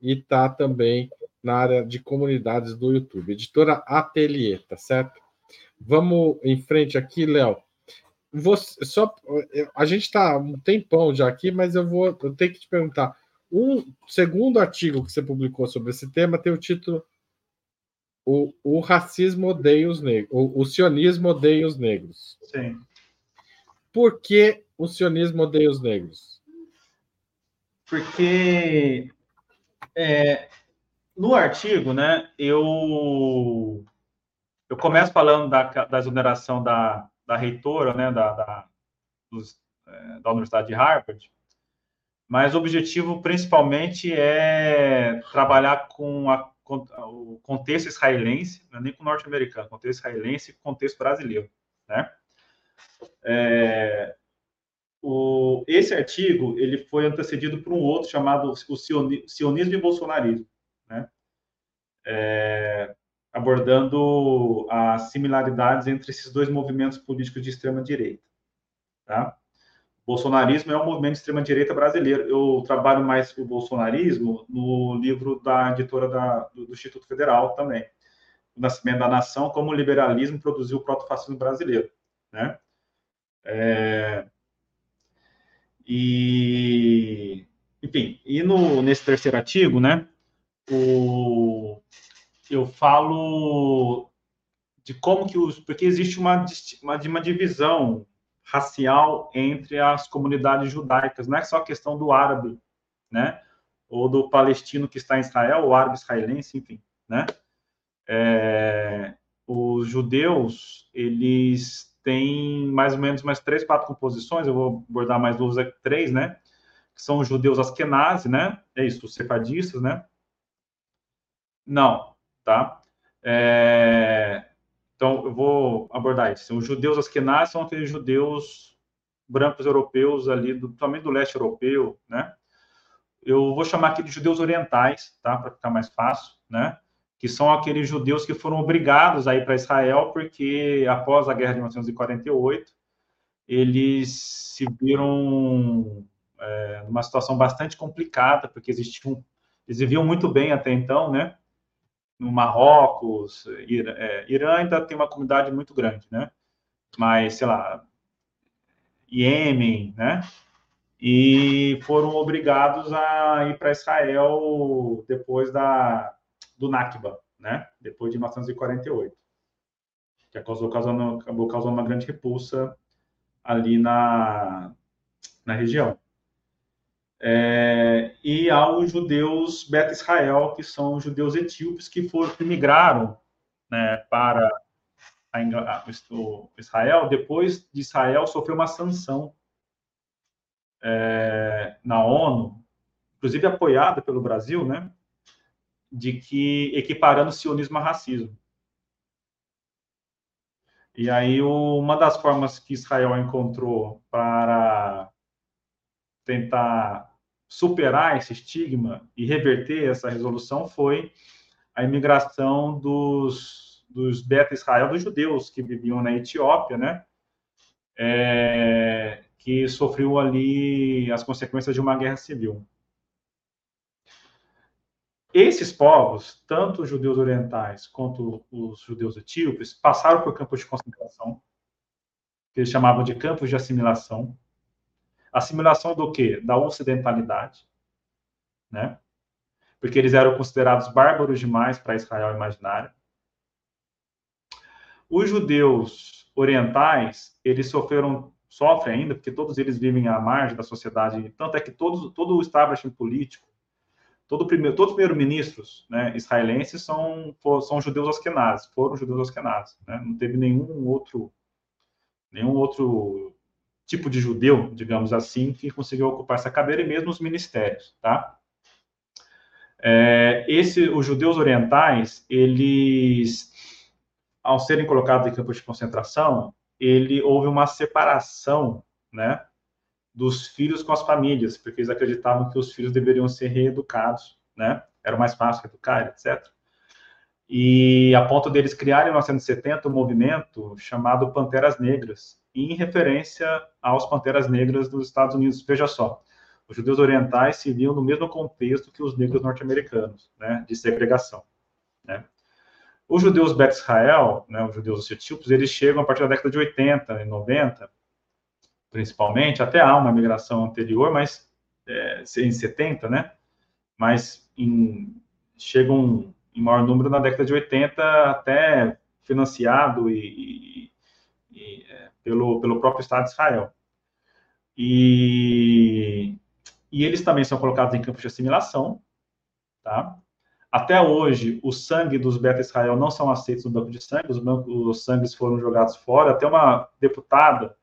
e está também na área de comunidades do YouTube. Editora Ateliê, tá certo? Vamos em frente aqui, Léo. Você, só, a gente está um tempão já aqui, mas eu vou eu tenho que te perguntar. Um segundo artigo que você publicou sobre esse tema tem o título O, o racismo odeia os negros, o, o sionismo odeia os negros. Sim. Por que o sionismo odeia os negros? Porque é, no artigo, né, eu eu começo falando da, da exoneração da, da reitora, né, da, da, dos, é, da Universidade de Harvard, mas o objetivo principalmente é trabalhar com, a, o contexto israelense, não é nem com o norte-americano, contexto israelense e contexto brasileiro, né? É, o, esse artigo ele foi antecedido por um outro chamado o sionismo e bolsonarismo, né? É, abordando as similaridades entre esses dois movimentos políticos de extrema direita, tá? Bolsonarismo é um movimento de extrema direita brasileiro. Eu trabalho mais o bolsonarismo no livro da editora da, do, do Instituto Federal também, o Nascimento da Nação, como o liberalismo produziu o protofascismo brasileiro, né? É, e, enfim, e no, nesse terceiro artigo, né, o, eu falo de como que os. Porque existe uma, uma, uma divisão racial entre as comunidades judaicas, não é só a questão do árabe, né, ou do palestino que está em Israel, ou árabe israelense, enfim, né. É, os judeus, eles tem mais ou menos mais três, quatro composições, eu vou abordar mais duas aqui, três, né? Que são os judeus askenazi, né? É isso, os sefardistas, né? Não, tá? É... Então, eu vou abordar isso. Os judeus askenazi são aqueles judeus brancos europeus ali, do, também do leste europeu, né? Eu vou chamar aqui de judeus orientais, tá? Para ficar mais fácil, né? que são aqueles judeus que foram obrigados a ir para Israel, porque após a guerra de 1948, eles se viram é, numa situação bastante complicada, porque existiam, eles viviam muito bem até então, né? No Marrocos, Irã, é, Irã ainda tem uma comunidade muito grande, né? Mas, sei lá, Iêmen, né? E foram obrigados a ir para Israel depois da do Nakba, né? Depois de 1948, que acabou causando, acabou causando uma grande repulsa ali na, na região. É, e há os judeus Beta Israel, que são judeus etíopes que foram que migraram né, para a, a, o Israel. Depois de Israel sofreu uma sanção é, na ONU, inclusive apoiada pelo Brasil, né, de que equiparando sionismo a racismo. E aí uma das formas que Israel encontrou para tentar superar esse estigma e reverter essa resolução foi a imigração dos, dos beta Israel, dos judeus que viviam na Etiópia, né? É, que sofreu ali as consequências de uma guerra civil. Esses povos, tanto os judeus orientais quanto os judeus etíopes, passaram por campos de concentração, que eles chamavam de campos de assimilação. Assimilação do quê? Da ocidentalidade, né? porque eles eram considerados bárbaros demais para Israel imaginário. Os judeus orientais, eles sofreram, sofrem ainda, porque todos eles vivem à margem da sociedade, tanto é que todos, todo o establishment político, todo primeiro, todos os primeiros-ministros né, israelenses são, são judeus askenazes, foram judeus askenazes. Né? Não teve nenhum outro, nenhum outro tipo de judeu, digamos assim, que conseguiu ocupar essa cadeira, e mesmo os ministérios, tá? É, esse, os judeus orientais, eles, ao serem colocados em campos de concentração, ele houve uma separação, né, dos filhos com as famílias, porque eles acreditavam que os filhos deveriam ser reeducados, né? Era mais fácil educar, etc. E a ponto deles criarem em 1970 um movimento chamado Panteras Negras, em referência aos Panteras Negras dos Estados Unidos. Veja só, os judeus orientais se viam no mesmo contexto que os negros norte-americanos, né, de segregação. Né? Os judeus Bet Israel, né, os judeus etíopes, eles chegam a partir da década de 80 e 90, principalmente, até há uma migração anterior, mas é, em 70, né? Mas em, chegam em maior número na década de 80, até financiado e, e, e é, pelo, pelo próprio Estado de Israel. E, e eles também são colocados em campos de assimilação, tá? Até hoje, o sangue dos Beta Israel não são aceitos no banco de sangue, os, os sangues foram jogados fora. Até uma deputada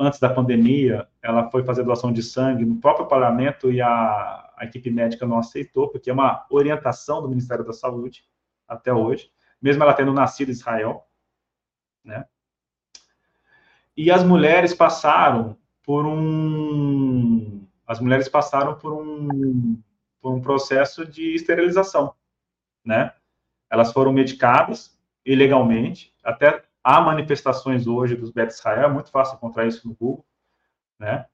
antes da pandemia, ela foi fazer doação de sangue no próprio parlamento e a, a, equipe médica não aceitou, porque é uma orientação do Ministério da Saúde até hoje, mesmo ela tendo nascido em Israel, né? E as mulheres passaram por um as mulheres passaram por um por um processo de esterilização, né? Elas foram medicadas ilegalmente, até Há manifestações hoje dos Bet Israel, é muito fácil encontrar isso no Google, né?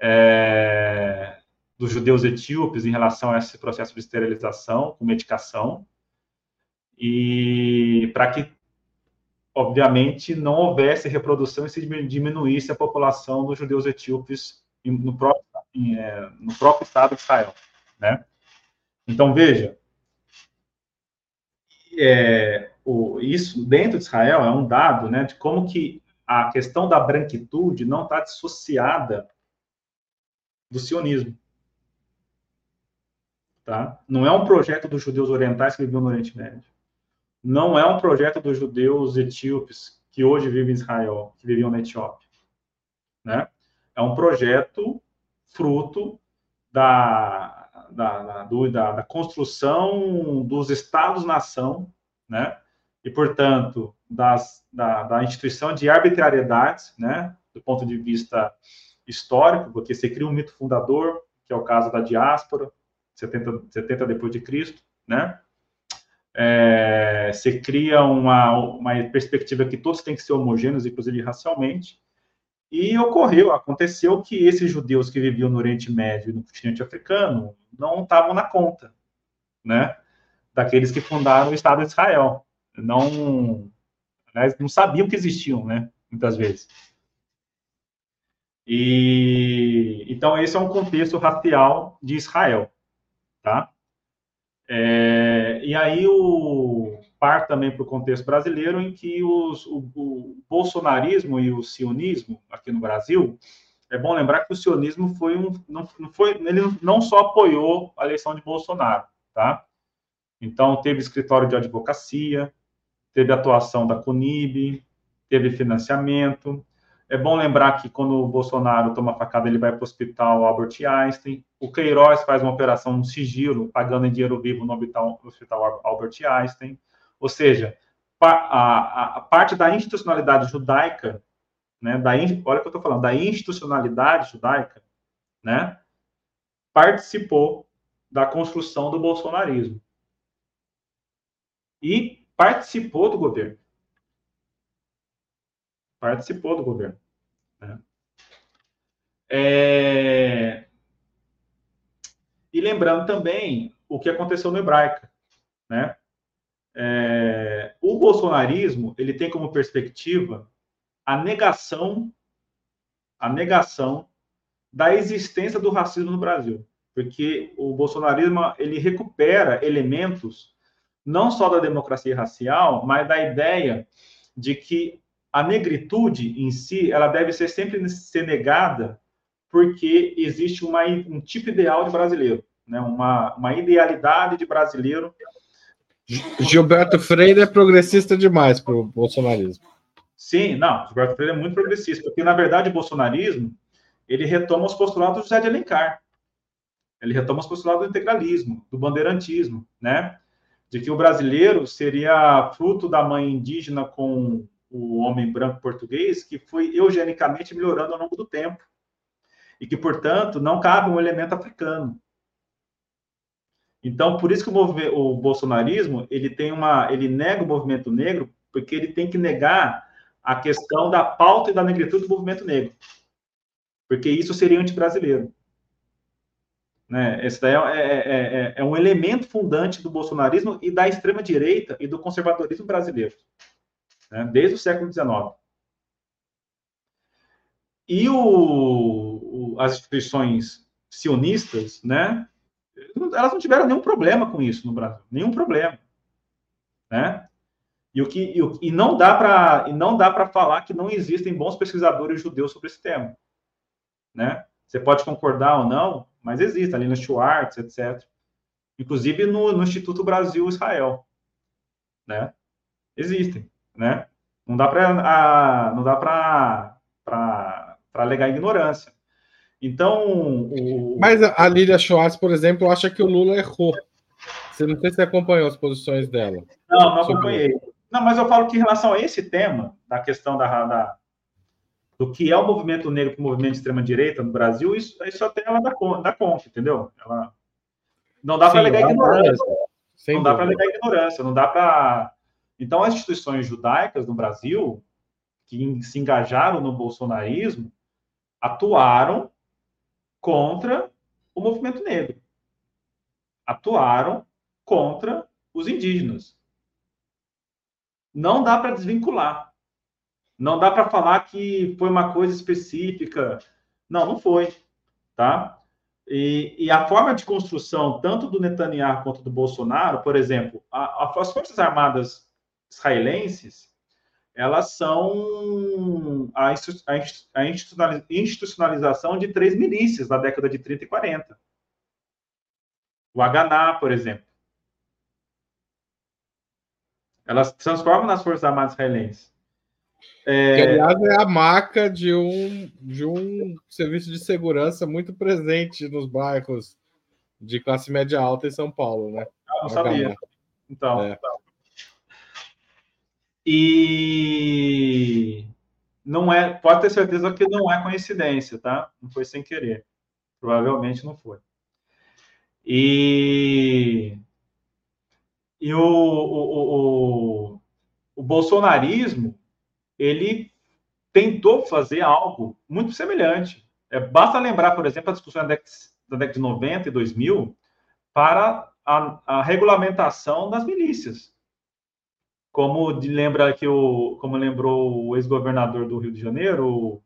É, dos judeus etíopes em relação a esse processo de esterilização com medicação e para que, obviamente, não houvesse reprodução e se diminuísse a população dos judeus etíopes no próprio, é, no próprio Estado de Israel, né? Então, veja, é, o, isso dentro de Israel é um dado né, de como que a questão da branquitude não está dissociada do sionismo. Tá? Não é um projeto dos judeus orientais que viviam no Oriente Médio. Não é um projeto dos judeus etíopes que hoje vivem em Israel, que viviam na Etiópia. Né? É um projeto fruto da, da, da, do, da, da construção dos estados-nação, né? e, portanto, das, da, da, instituição de arbitrariedades, né, do ponto de vista histórico, porque você cria um mito fundador, que é o caso da diáspora, 70, 70 depois de Cristo, né, é, você cria uma, uma perspectiva que todos têm que ser homogêneos, inclusive racialmente, e ocorreu, aconteceu que esses judeus que viviam no Oriente Médio e no continente africano não estavam na conta, né, daqueles que fundaram o Estado de Israel não, não sabiam que existiam, né? Muitas vezes. E então esse é um contexto racial de Israel, tá? É, e aí o parte também para o contexto brasileiro em que os, o, o, bolsonarismo e o sionismo aqui no Brasil é bom lembrar que o sionismo foi um não, não foi ele não só apoiou a eleição de Bolsonaro, tá? Então teve escritório de advocacia, teve atuação da CUNIB, teve financiamento. É bom lembrar que quando o Bolsonaro toma facada, ele vai para o hospital Albert Einstein. O Queiroz faz uma operação no sigilo, pagando em dinheiro vivo no hospital, no hospital Albert Einstein. Ou seja, a, a, a, parte da institucionalidade judaica, né, da, olha o que eu estou falando, da institucionalidade judaica, né, participou da construção do bolsonarismo. E participou do governo. Participou do governo. Né? É... E lembrando também o que aconteceu no Hebraica. Né? É... O bolsonarismo ele tem como perspectiva a negação, a negação da existência do racismo no Brasil. porque o bolsonarismo ele recupera elementos não só da democracia racial, mas da ideia de que a negritude em si ela deve ser sempre ser negada porque existe uma, um tipo ideal de brasileiro, né? uma, uma idealidade de brasileiro. Gilberto Freire é progressista demais para o bolsonarismo. Sim, não, Gilberto Freire é muito progressista, porque na verdade o bolsonarismo ele retoma os postulados do José de Alencar. Ele retoma os postulados do integralismo, do bandeirantismo, né? De que o brasileiro seria fruto da mãe indígena com o homem branco português, que foi eugenicamente melhorando ao longo do tempo. E que, portanto, não cabe um elemento africano. Então, por isso que o, o bolsonarismo ele tem uma, ele nega o movimento negro, porque ele tem que negar a questão da pauta e da negritude do movimento negro, porque isso seria anti-brasileiro. Né? Esse daí é, é, é, é, um elemento fundante do bolsonarismo e da extrema-direita e do conservadorismo brasileiro, né? desde o século XIX. E o, o, as instituições sionistas, né, elas não tiveram nenhum problema com isso no Brasil, nenhum problema, né? E, o que, e, o, e não dá para falar que não existem bons pesquisadores judeus sobre esse tema, né? Você pode concordar ou não, mas existe, ali no Schwartz, etc. Inclusive no, no Instituto Brasil-Israel, né? Existem, né? Não dá para não dá para alegar ignorância. Então, o... mas a Lília Schwartz, por exemplo, acha que o Lula errou. Você não sei se acompanhou as posições dela. Não, não acompanhei. Não, mas eu falo que em relação a esse tema, da questão da, da do que é o movimento negro para o movimento de extrema-direita no Brasil, isso, isso até ela dá, dá conta, entendeu? Ela, não dá para alegar ignorância. Não dá para alegar ignorância, não dá para. Então, as instituições judaicas no Brasil, que se engajaram no bolsonarismo, atuaram contra o movimento negro. Atuaram contra os indígenas. Não dá para desvincular. Não dá para falar que foi uma coisa específica. Não, não foi, tá? E, e, a forma de construção, tanto do Netanyahu quanto do Bolsonaro, por exemplo, a, a, as Forças Armadas israelenses, elas são a, a institucionalização de três milícias da década de 30 e 40. O Haganá, por exemplo. Elas se transformam nas Forças Armadas israelenses. É... Que, aliás, é a marca de um, de um serviço de segurança muito presente nos bairros de classe média alta em São Paulo, né? Ah, não sabia. Então, é. então. E não é, pode ter certeza que não é coincidência, tá? Não foi sem querer. Provavelmente não foi. E, e o, o, o, o bolsonarismo ele tentou fazer algo muito semelhante. É, basta lembrar, por exemplo, a discussão da década, da década de 90 e 2000 para a, a regulamentação das milícias. Como lembra que o, como lembrou o ex-governador do Rio de Janeiro,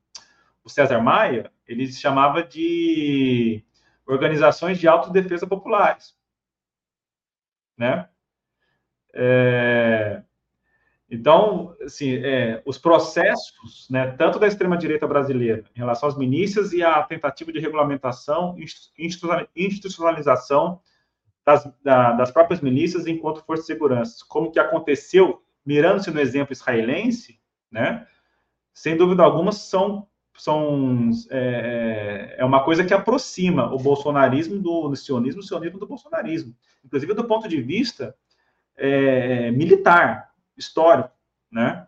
o César Maia, ele se chamava de organizações de autodefesa populares, né? É, então, assim, é, os processos, né, tanto da extrema-direita brasileira em relação às milícias e a tentativa de regulamentação, institucionalização das, da, das próprias milícias enquanto forças de segurança, como que aconteceu, mirando-se no exemplo israelense, né, sem dúvida alguma, são, são é, é uma coisa que aproxima o bolsonarismo do, do sionismo, o sionismo do bolsonarismo, inclusive do ponto de vista é, militar, histórico, né?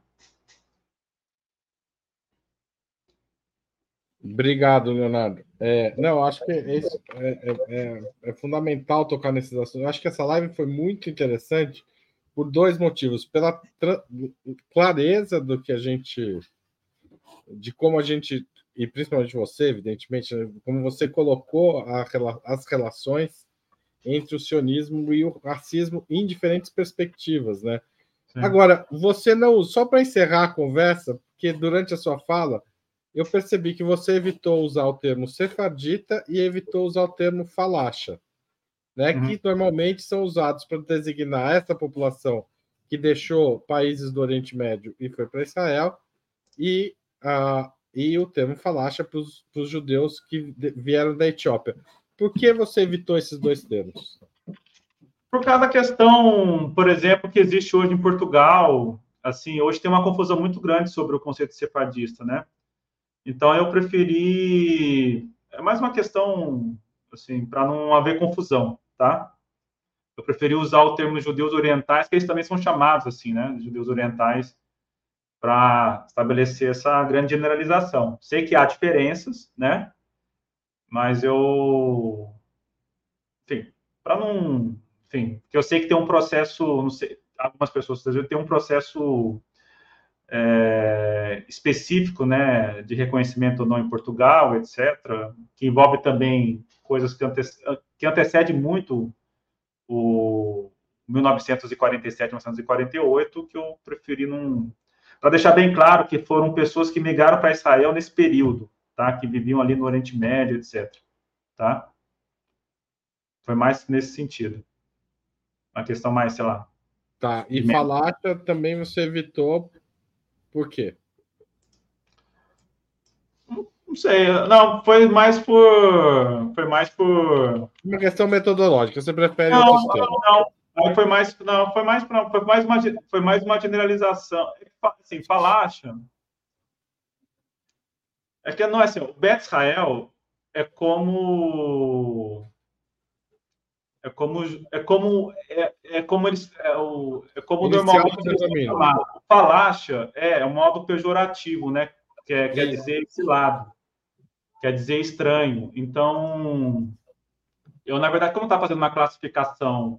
Obrigado, Leonardo. É, não, acho que é, é, é, é, fundamental tocar nesses assuntos. Eu acho que essa live foi muito interessante por dois motivos. Pela clareza do que a gente. de como a gente. e principalmente você, evidentemente, né, como você colocou a, as relações entre o sionismo e o racismo em diferentes perspectivas, né? Agora, você não, só para encerrar a conversa, porque durante a sua fala eu percebi que você evitou usar o termo sefardita e evitou usar o termo falacha, né? Uhum. Que normalmente são usados para designar essa população que deixou países do Oriente Médio e foi para Israel, e, uh, e o termo falacha para os judeus que vieram da Etiópia. Por que você evitou esses dois termos? Por causa da questão, por exemplo, que existe hoje em Portugal, assim, hoje tem uma confusão muito grande sobre o conceito de sefardista, né? Então eu preferi é mais uma questão assim para não haver confusão, tá? Eu preferi usar o termo judeus orientais, que eles também são chamados assim, né? Judeus orientais, para estabelecer essa grande generalização. Sei que há diferenças, né? Mas eu, enfim, para não, enfim, que eu sei que tem um processo, não sei, algumas pessoas tem um processo é, específico, né, de reconhecimento ou não em Portugal, etc., que envolve também coisas que, ante que antecedem muito o 1947, 1948, que eu preferi não. Para deixar bem claro que foram pessoas que migraram para Israel nesse período, tá? Que viviam ali no Oriente Médio, etc. Tá? Foi mais nesse sentido. Uma questão mais, sei lá. Tá. E Falácia também você evitou por quê? Não sei, não, foi mais por. Foi mais por. Uma questão metodológica, você prefere não, não, não, Aí foi mais, não, foi mais, não, foi mais uma, foi mais uma generalização. Assim, falácia. É que não é assim, o Bet Israel é como é como é como é, é como eles é, o, é como normalmente eles falácia é, é um modo pejorativo né? Quer, quer dizer exilado quer dizer estranho. Então eu na verdade como está fazendo uma classificação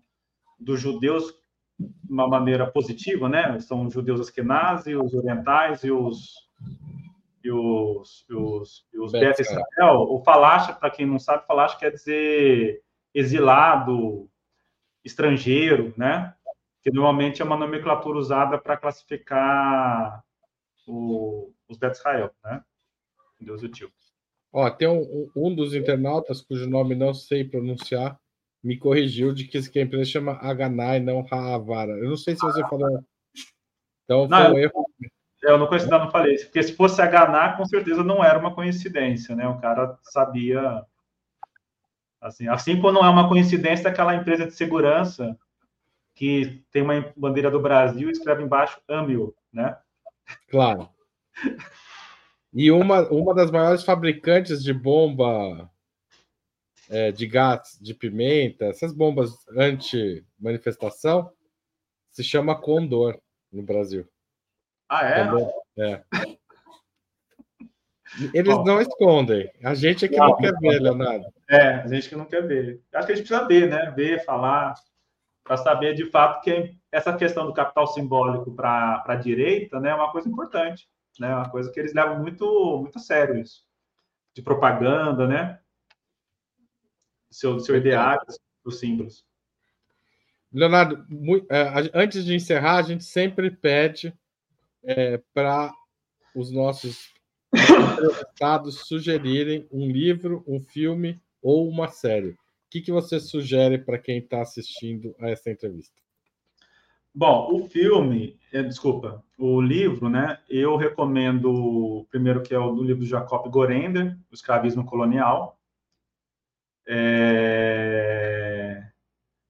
dos judeus de uma maneira positiva né? São os judeus askenazes os orientais e os e os, e os, e os Bet Israel, o falácia, para quem não sabe, falácia quer dizer exilado, estrangeiro, né? Que normalmente é uma nomenclatura usada para classificar o, os Bet Israel, né? Deus o tio. Ó, tem um, um dos internautas cujo nome não sei pronunciar, me corrigiu de que, a empresa chama Aganai, não Haavara. Eu não sei se você falou. Então foi um erro. Eu não conheço, não falei porque se fosse Aganá, com certeza não era uma coincidência, né? O cara sabia Assim, assim como não é uma coincidência aquela empresa de segurança que tem uma bandeira do Brasil e escreve embaixo ame-o, né? Claro. E uma, uma das maiores fabricantes de bomba é, de gás, de pimenta, essas bombas anti-manifestação, se chama Condor no Brasil. Ah, é? É. Eles não escondem. A gente é que não, não quer ver, Leonardo. É, a gente que não quer ver. Acho que a gente precisa ver, né? Ver, falar, para saber de fato que essa questão do capital simbólico para a direita né, é uma coisa importante. Né? É uma coisa que eles levam muito, muito a sério isso. De propaganda, né? Seu, seu ideário, os símbolos. Leonardo, é, antes de encerrar, a gente sempre pede é, para os nossos entrevistados sugerirem um livro, um filme ou uma série. O que, que você sugere para quem está assistindo a essa entrevista? Bom, o filme, é, desculpa, o livro, né? Eu recomendo primeiro que é o do livro de Jacob Gorender, O Escravismo Colonial. É...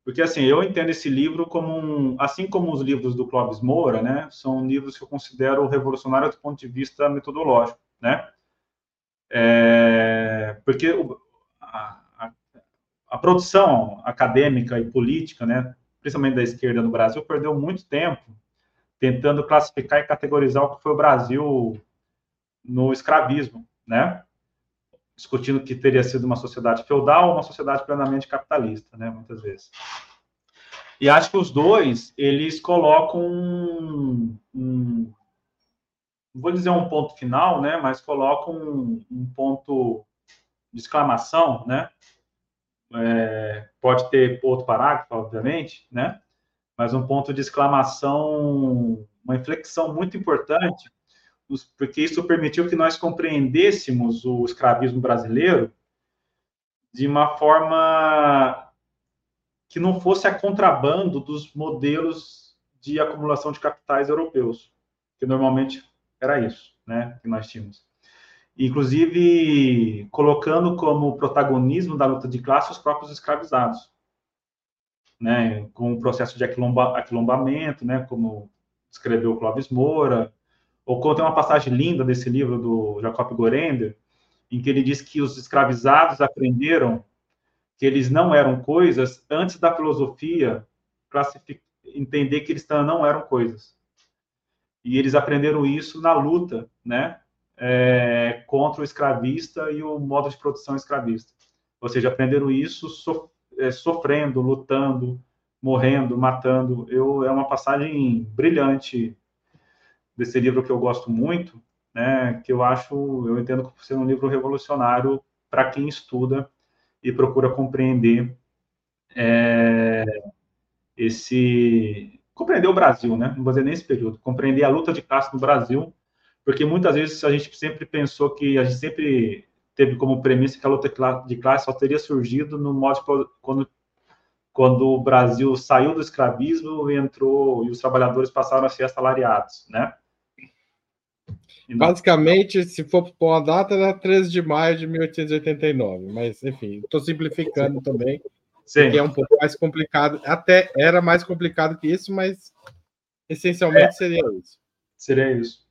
Porque assim, eu entendo esse livro como um, assim como os livros do Clóvis Moura, né? São livros que eu considero revolucionários do ponto de vista metodológico né? É, porque o, a, a, produção acadêmica e política, né, principalmente da esquerda no Brasil, perdeu muito tempo tentando classificar e categorizar o que foi o Brasil no escravismo, né? Discutindo que teria sido uma sociedade feudal ou uma sociedade plenamente capitalista, né? Muitas vezes. E acho que os dois, eles colocam um, um, vou dizer um ponto final, né, mas coloca um, um ponto de exclamação, né, é, pode ter outro parágrafo, obviamente, né, mas um ponto de exclamação, uma inflexão muito importante porque isso permitiu que nós compreendêssemos o escravismo brasileiro de uma forma que não fosse a contrabando dos modelos de acumulação de capitais europeus, que normalmente era isso, né, que nós tínhamos. Inclusive colocando como protagonismo da luta de classe os próprios escravizados, né, com o processo de aquilomba, aquilombamento, né, como escreveu Clóvis Moura, ou conta uma passagem linda desse livro do Jacob Gorender, em que ele diz que os escravizados aprenderam que eles não eram coisas antes da filosofia entender que eles não eram coisas. E eles aprenderam isso na luta, né, é, contra o escravista e o modo de produção escravista. Ou seja, aprenderam isso so, é, sofrendo, lutando, morrendo, matando. Eu é uma passagem brilhante desse livro que eu gosto muito, né? Que eu acho, eu entendo que ser um livro revolucionário para quem estuda e procura compreender é, esse compreender o Brasil, né? Não vou dizer nem esse período, compreender a luta de classe no Brasil, porque muitas vezes a gente sempre pensou que a gente sempre teve como premissa que a luta de classe só teria surgido no modo quando quando o Brasil saiu do escravismo e entrou e os trabalhadores passaram a ser assalariados, né? Basicamente, se for por uma data, era 13 de maio de 1889. Mas, enfim, estou simplificando Sim. também. Sim. Que é um pouco mais complicado. Até era mais complicado que isso, mas essencialmente é. seria isso. Seria isso.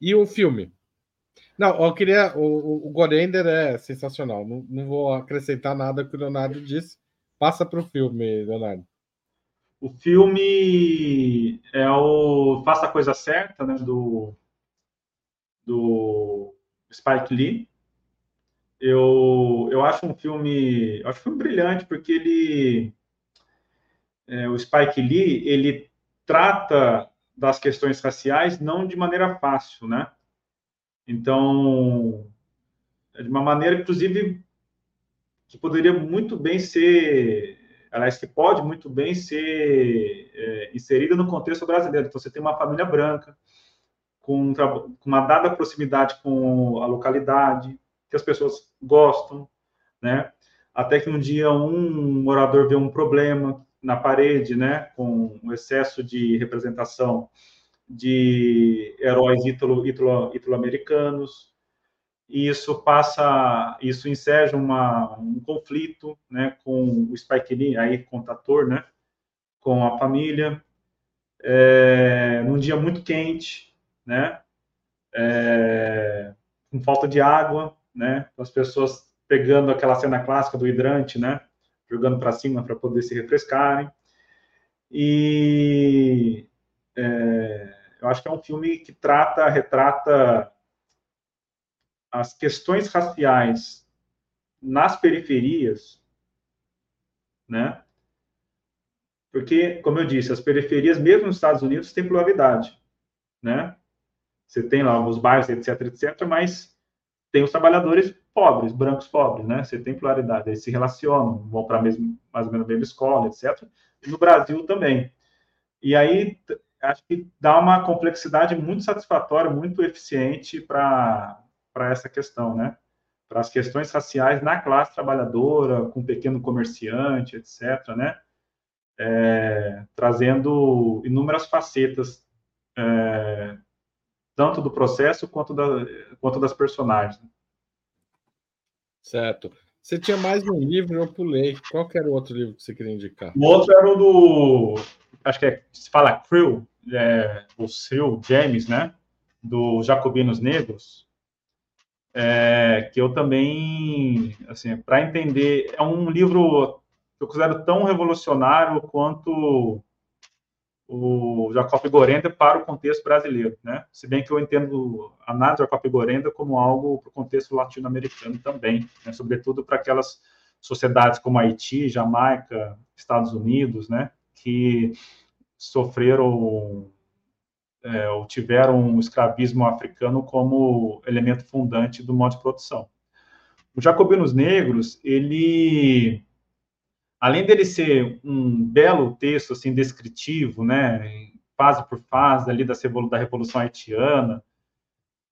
E o filme? Não, eu queria. O, o Gorender é sensacional. Não, não vou acrescentar nada que o Leonardo disse. Passa para o filme, Leonardo. O filme é o Faça a Coisa Certa, né, do, do Spike Lee. Eu, eu acho um filme, acho um filme brilhante porque ele, é, o Spike Lee, ele trata das questões raciais não de maneira fácil, né? Então, é de uma maneira, inclusive, que poderia muito bem ser aliás, que pode muito bem ser é, inserida no contexto brasileiro. Então, você tem uma família branca, com, com uma dada proximidade com a localidade, que as pessoas gostam, né? Até que um dia um morador vê um problema na parede, né, com o excesso de representação de heróis italo-americanos, e isso passa, isso enseja uma, um conflito, né, com o Spike Lee, aí contator, né, com a família, é, num dia muito quente, né, é, com falta de água, né, as pessoas pegando aquela cena clássica do hidrante, né, jogando para cima para poder se refrescarem, e é, eu acho que é um filme que trata, retrata as questões raciais nas periferias, né? Porque, como eu disse, as periferias, mesmo nos Estados Unidos, têm pluralidade, né? Você tem lá os bairros, etc, etc, mas tem os trabalhadores pobres, brancos pobres, né? Você tem pluralidade, eles se relacionam, vão para mais ou menos a mesma escola, etc. No Brasil também. E aí, acho que dá uma complexidade muito satisfatória, muito eficiente para para essa questão, né? Para as questões raciais na classe trabalhadora, com pequeno comerciante, etc., né? É, trazendo inúmeras facetas, é, tanto do processo quanto, da, quanto das personagens. Certo. Você tinha mais um livro, eu pulei. Qual era o outro livro que você queria indicar? O outro era o do. Acho que é, se fala Crew, é, o Seu James, né? Do Jacobinos Negros é, que eu também, assim, para entender, é um livro que eu considero tão revolucionário quanto o Jacob Gorenda para o contexto brasileiro, né? Se bem que eu entendo a análise Jacob Gorenda como algo para o contexto latino-americano também, né? sobretudo para aquelas sociedades como Haiti, Jamaica, Estados Unidos, né? Que sofreram é, ou tiveram o escravismo africano como elemento fundante do modo de produção. O Jacobinos Negros, ele, além dele ser um belo texto assim descritivo, né, fase por fase ali da, Revolução Haitiana,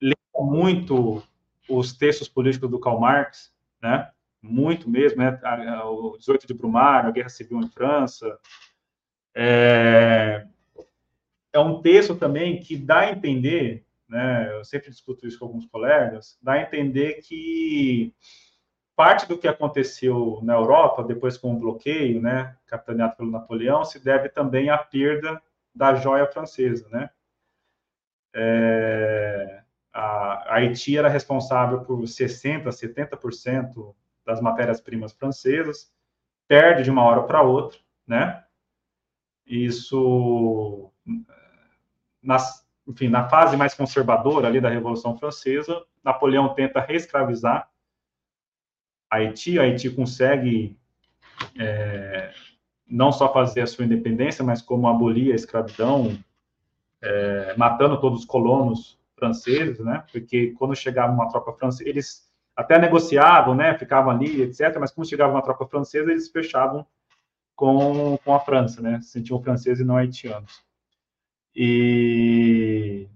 lembra muito os textos políticos do Karl Marx, né? Muito mesmo, né? O 18 de Brumário, a Guerra Civil em França. É, é um texto também que dá a entender, né? Eu sempre discuto isso com alguns colegas, dá a entender que parte do que aconteceu na Europa depois com o bloqueio, né, capitaneado pelo Napoleão, se deve também à perda da joia francesa, né? É, a, Haiti era responsável por 60, 70% das matérias-primas francesas, perde de uma hora para outra, né? Isso, nas, enfim, na fase mais conservadora ali da Revolução Francesa, Napoleão tenta reescravizar Haiti, Haiti consegue é, não só fazer a sua independência, mas como abolir a escravidão, é, matando todos os colonos franceses, né? Porque quando chegava uma tropa francesa, eles até negociavam, né? Ficavam ali, etc. Mas quando chegava uma tropa francesa, eles fechavam com, com a França, né? Se sentiam franceses e não haitianos. E,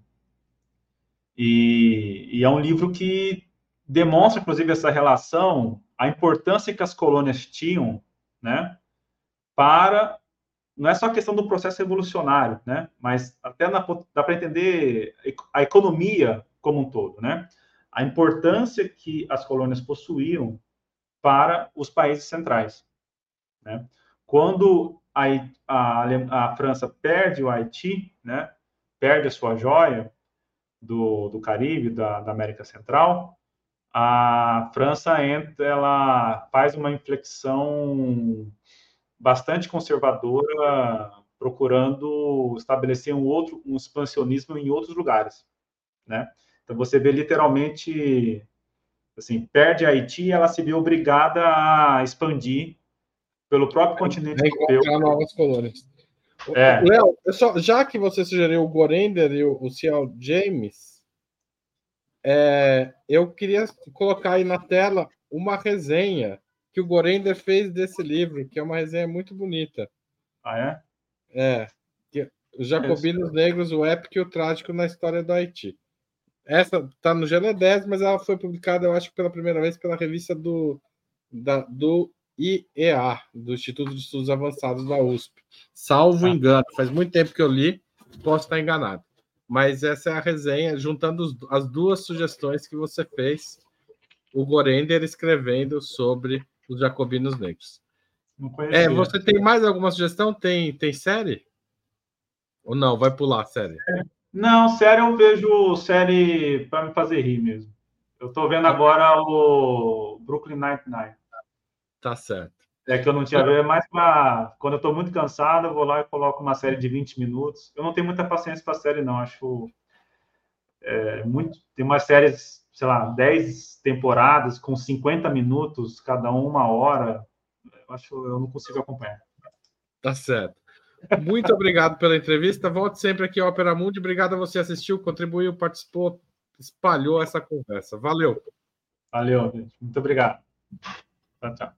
e, e é um livro que demonstra, inclusive, essa relação, a importância que as colônias tinham, né? para não é só questão do processo revolucionário, né? Mas até na, dá para entender a economia como um todo, né? A importância que as colônias possuíam para os países centrais, né? Quando a, a, a França perde o Haiti, né? Perde a sua joia do, do Caribe, da, da América Central, a França entra, ela faz uma inflexão bastante conservadora, procurando estabelecer um outro um expansionismo em outros lugares, né? Então você vê literalmente assim, perde a Haiti e ela se vê obrigada a expandir pelo próprio continente europeu. novas colônias. É. Léo, já que você sugeriu o Gorender e o, o Cial James, é, eu queria colocar aí na tela uma resenha que o Gorender fez desse livro, que é uma resenha muito bonita. Ah, é? É. Os Jacobinos Negros, o épico e o trágico na história do Haiti. Essa está no Gene 10, mas ela foi publicada, eu acho pela primeira vez, pela revista do, da, do IEA, do Instituto de Estudos Avançados da USP. Salvo ah. engano, faz muito tempo que eu li, posso estar enganado. Mas essa é a resenha, juntando as duas sugestões que você fez, o Gorender escrevendo sobre os jacobinos negros. É, você tem mais alguma sugestão? Tem, tem série? Ou não? Vai pular série? Não, série eu vejo série para me fazer rir mesmo. Eu estou vendo agora o Brooklyn Nine-Nine. Tá certo. É que eu não tinha ver, é mais para. Quando eu estou muito cansado, eu vou lá e coloco uma série de 20 minutos. Eu não tenho muita paciência para série, não. Acho. É, muito... Tem umas séries sei lá, 10 temporadas com 50 minutos, cada uma hora, eu acho eu não consigo acompanhar. Tá certo. Muito obrigado pela entrevista. Volte sempre aqui ao Opera Mundi. Obrigado a você assistiu, contribuiu, participou, espalhou essa conversa. Valeu. Valeu, gente. Muito obrigado. Tchau, tchau.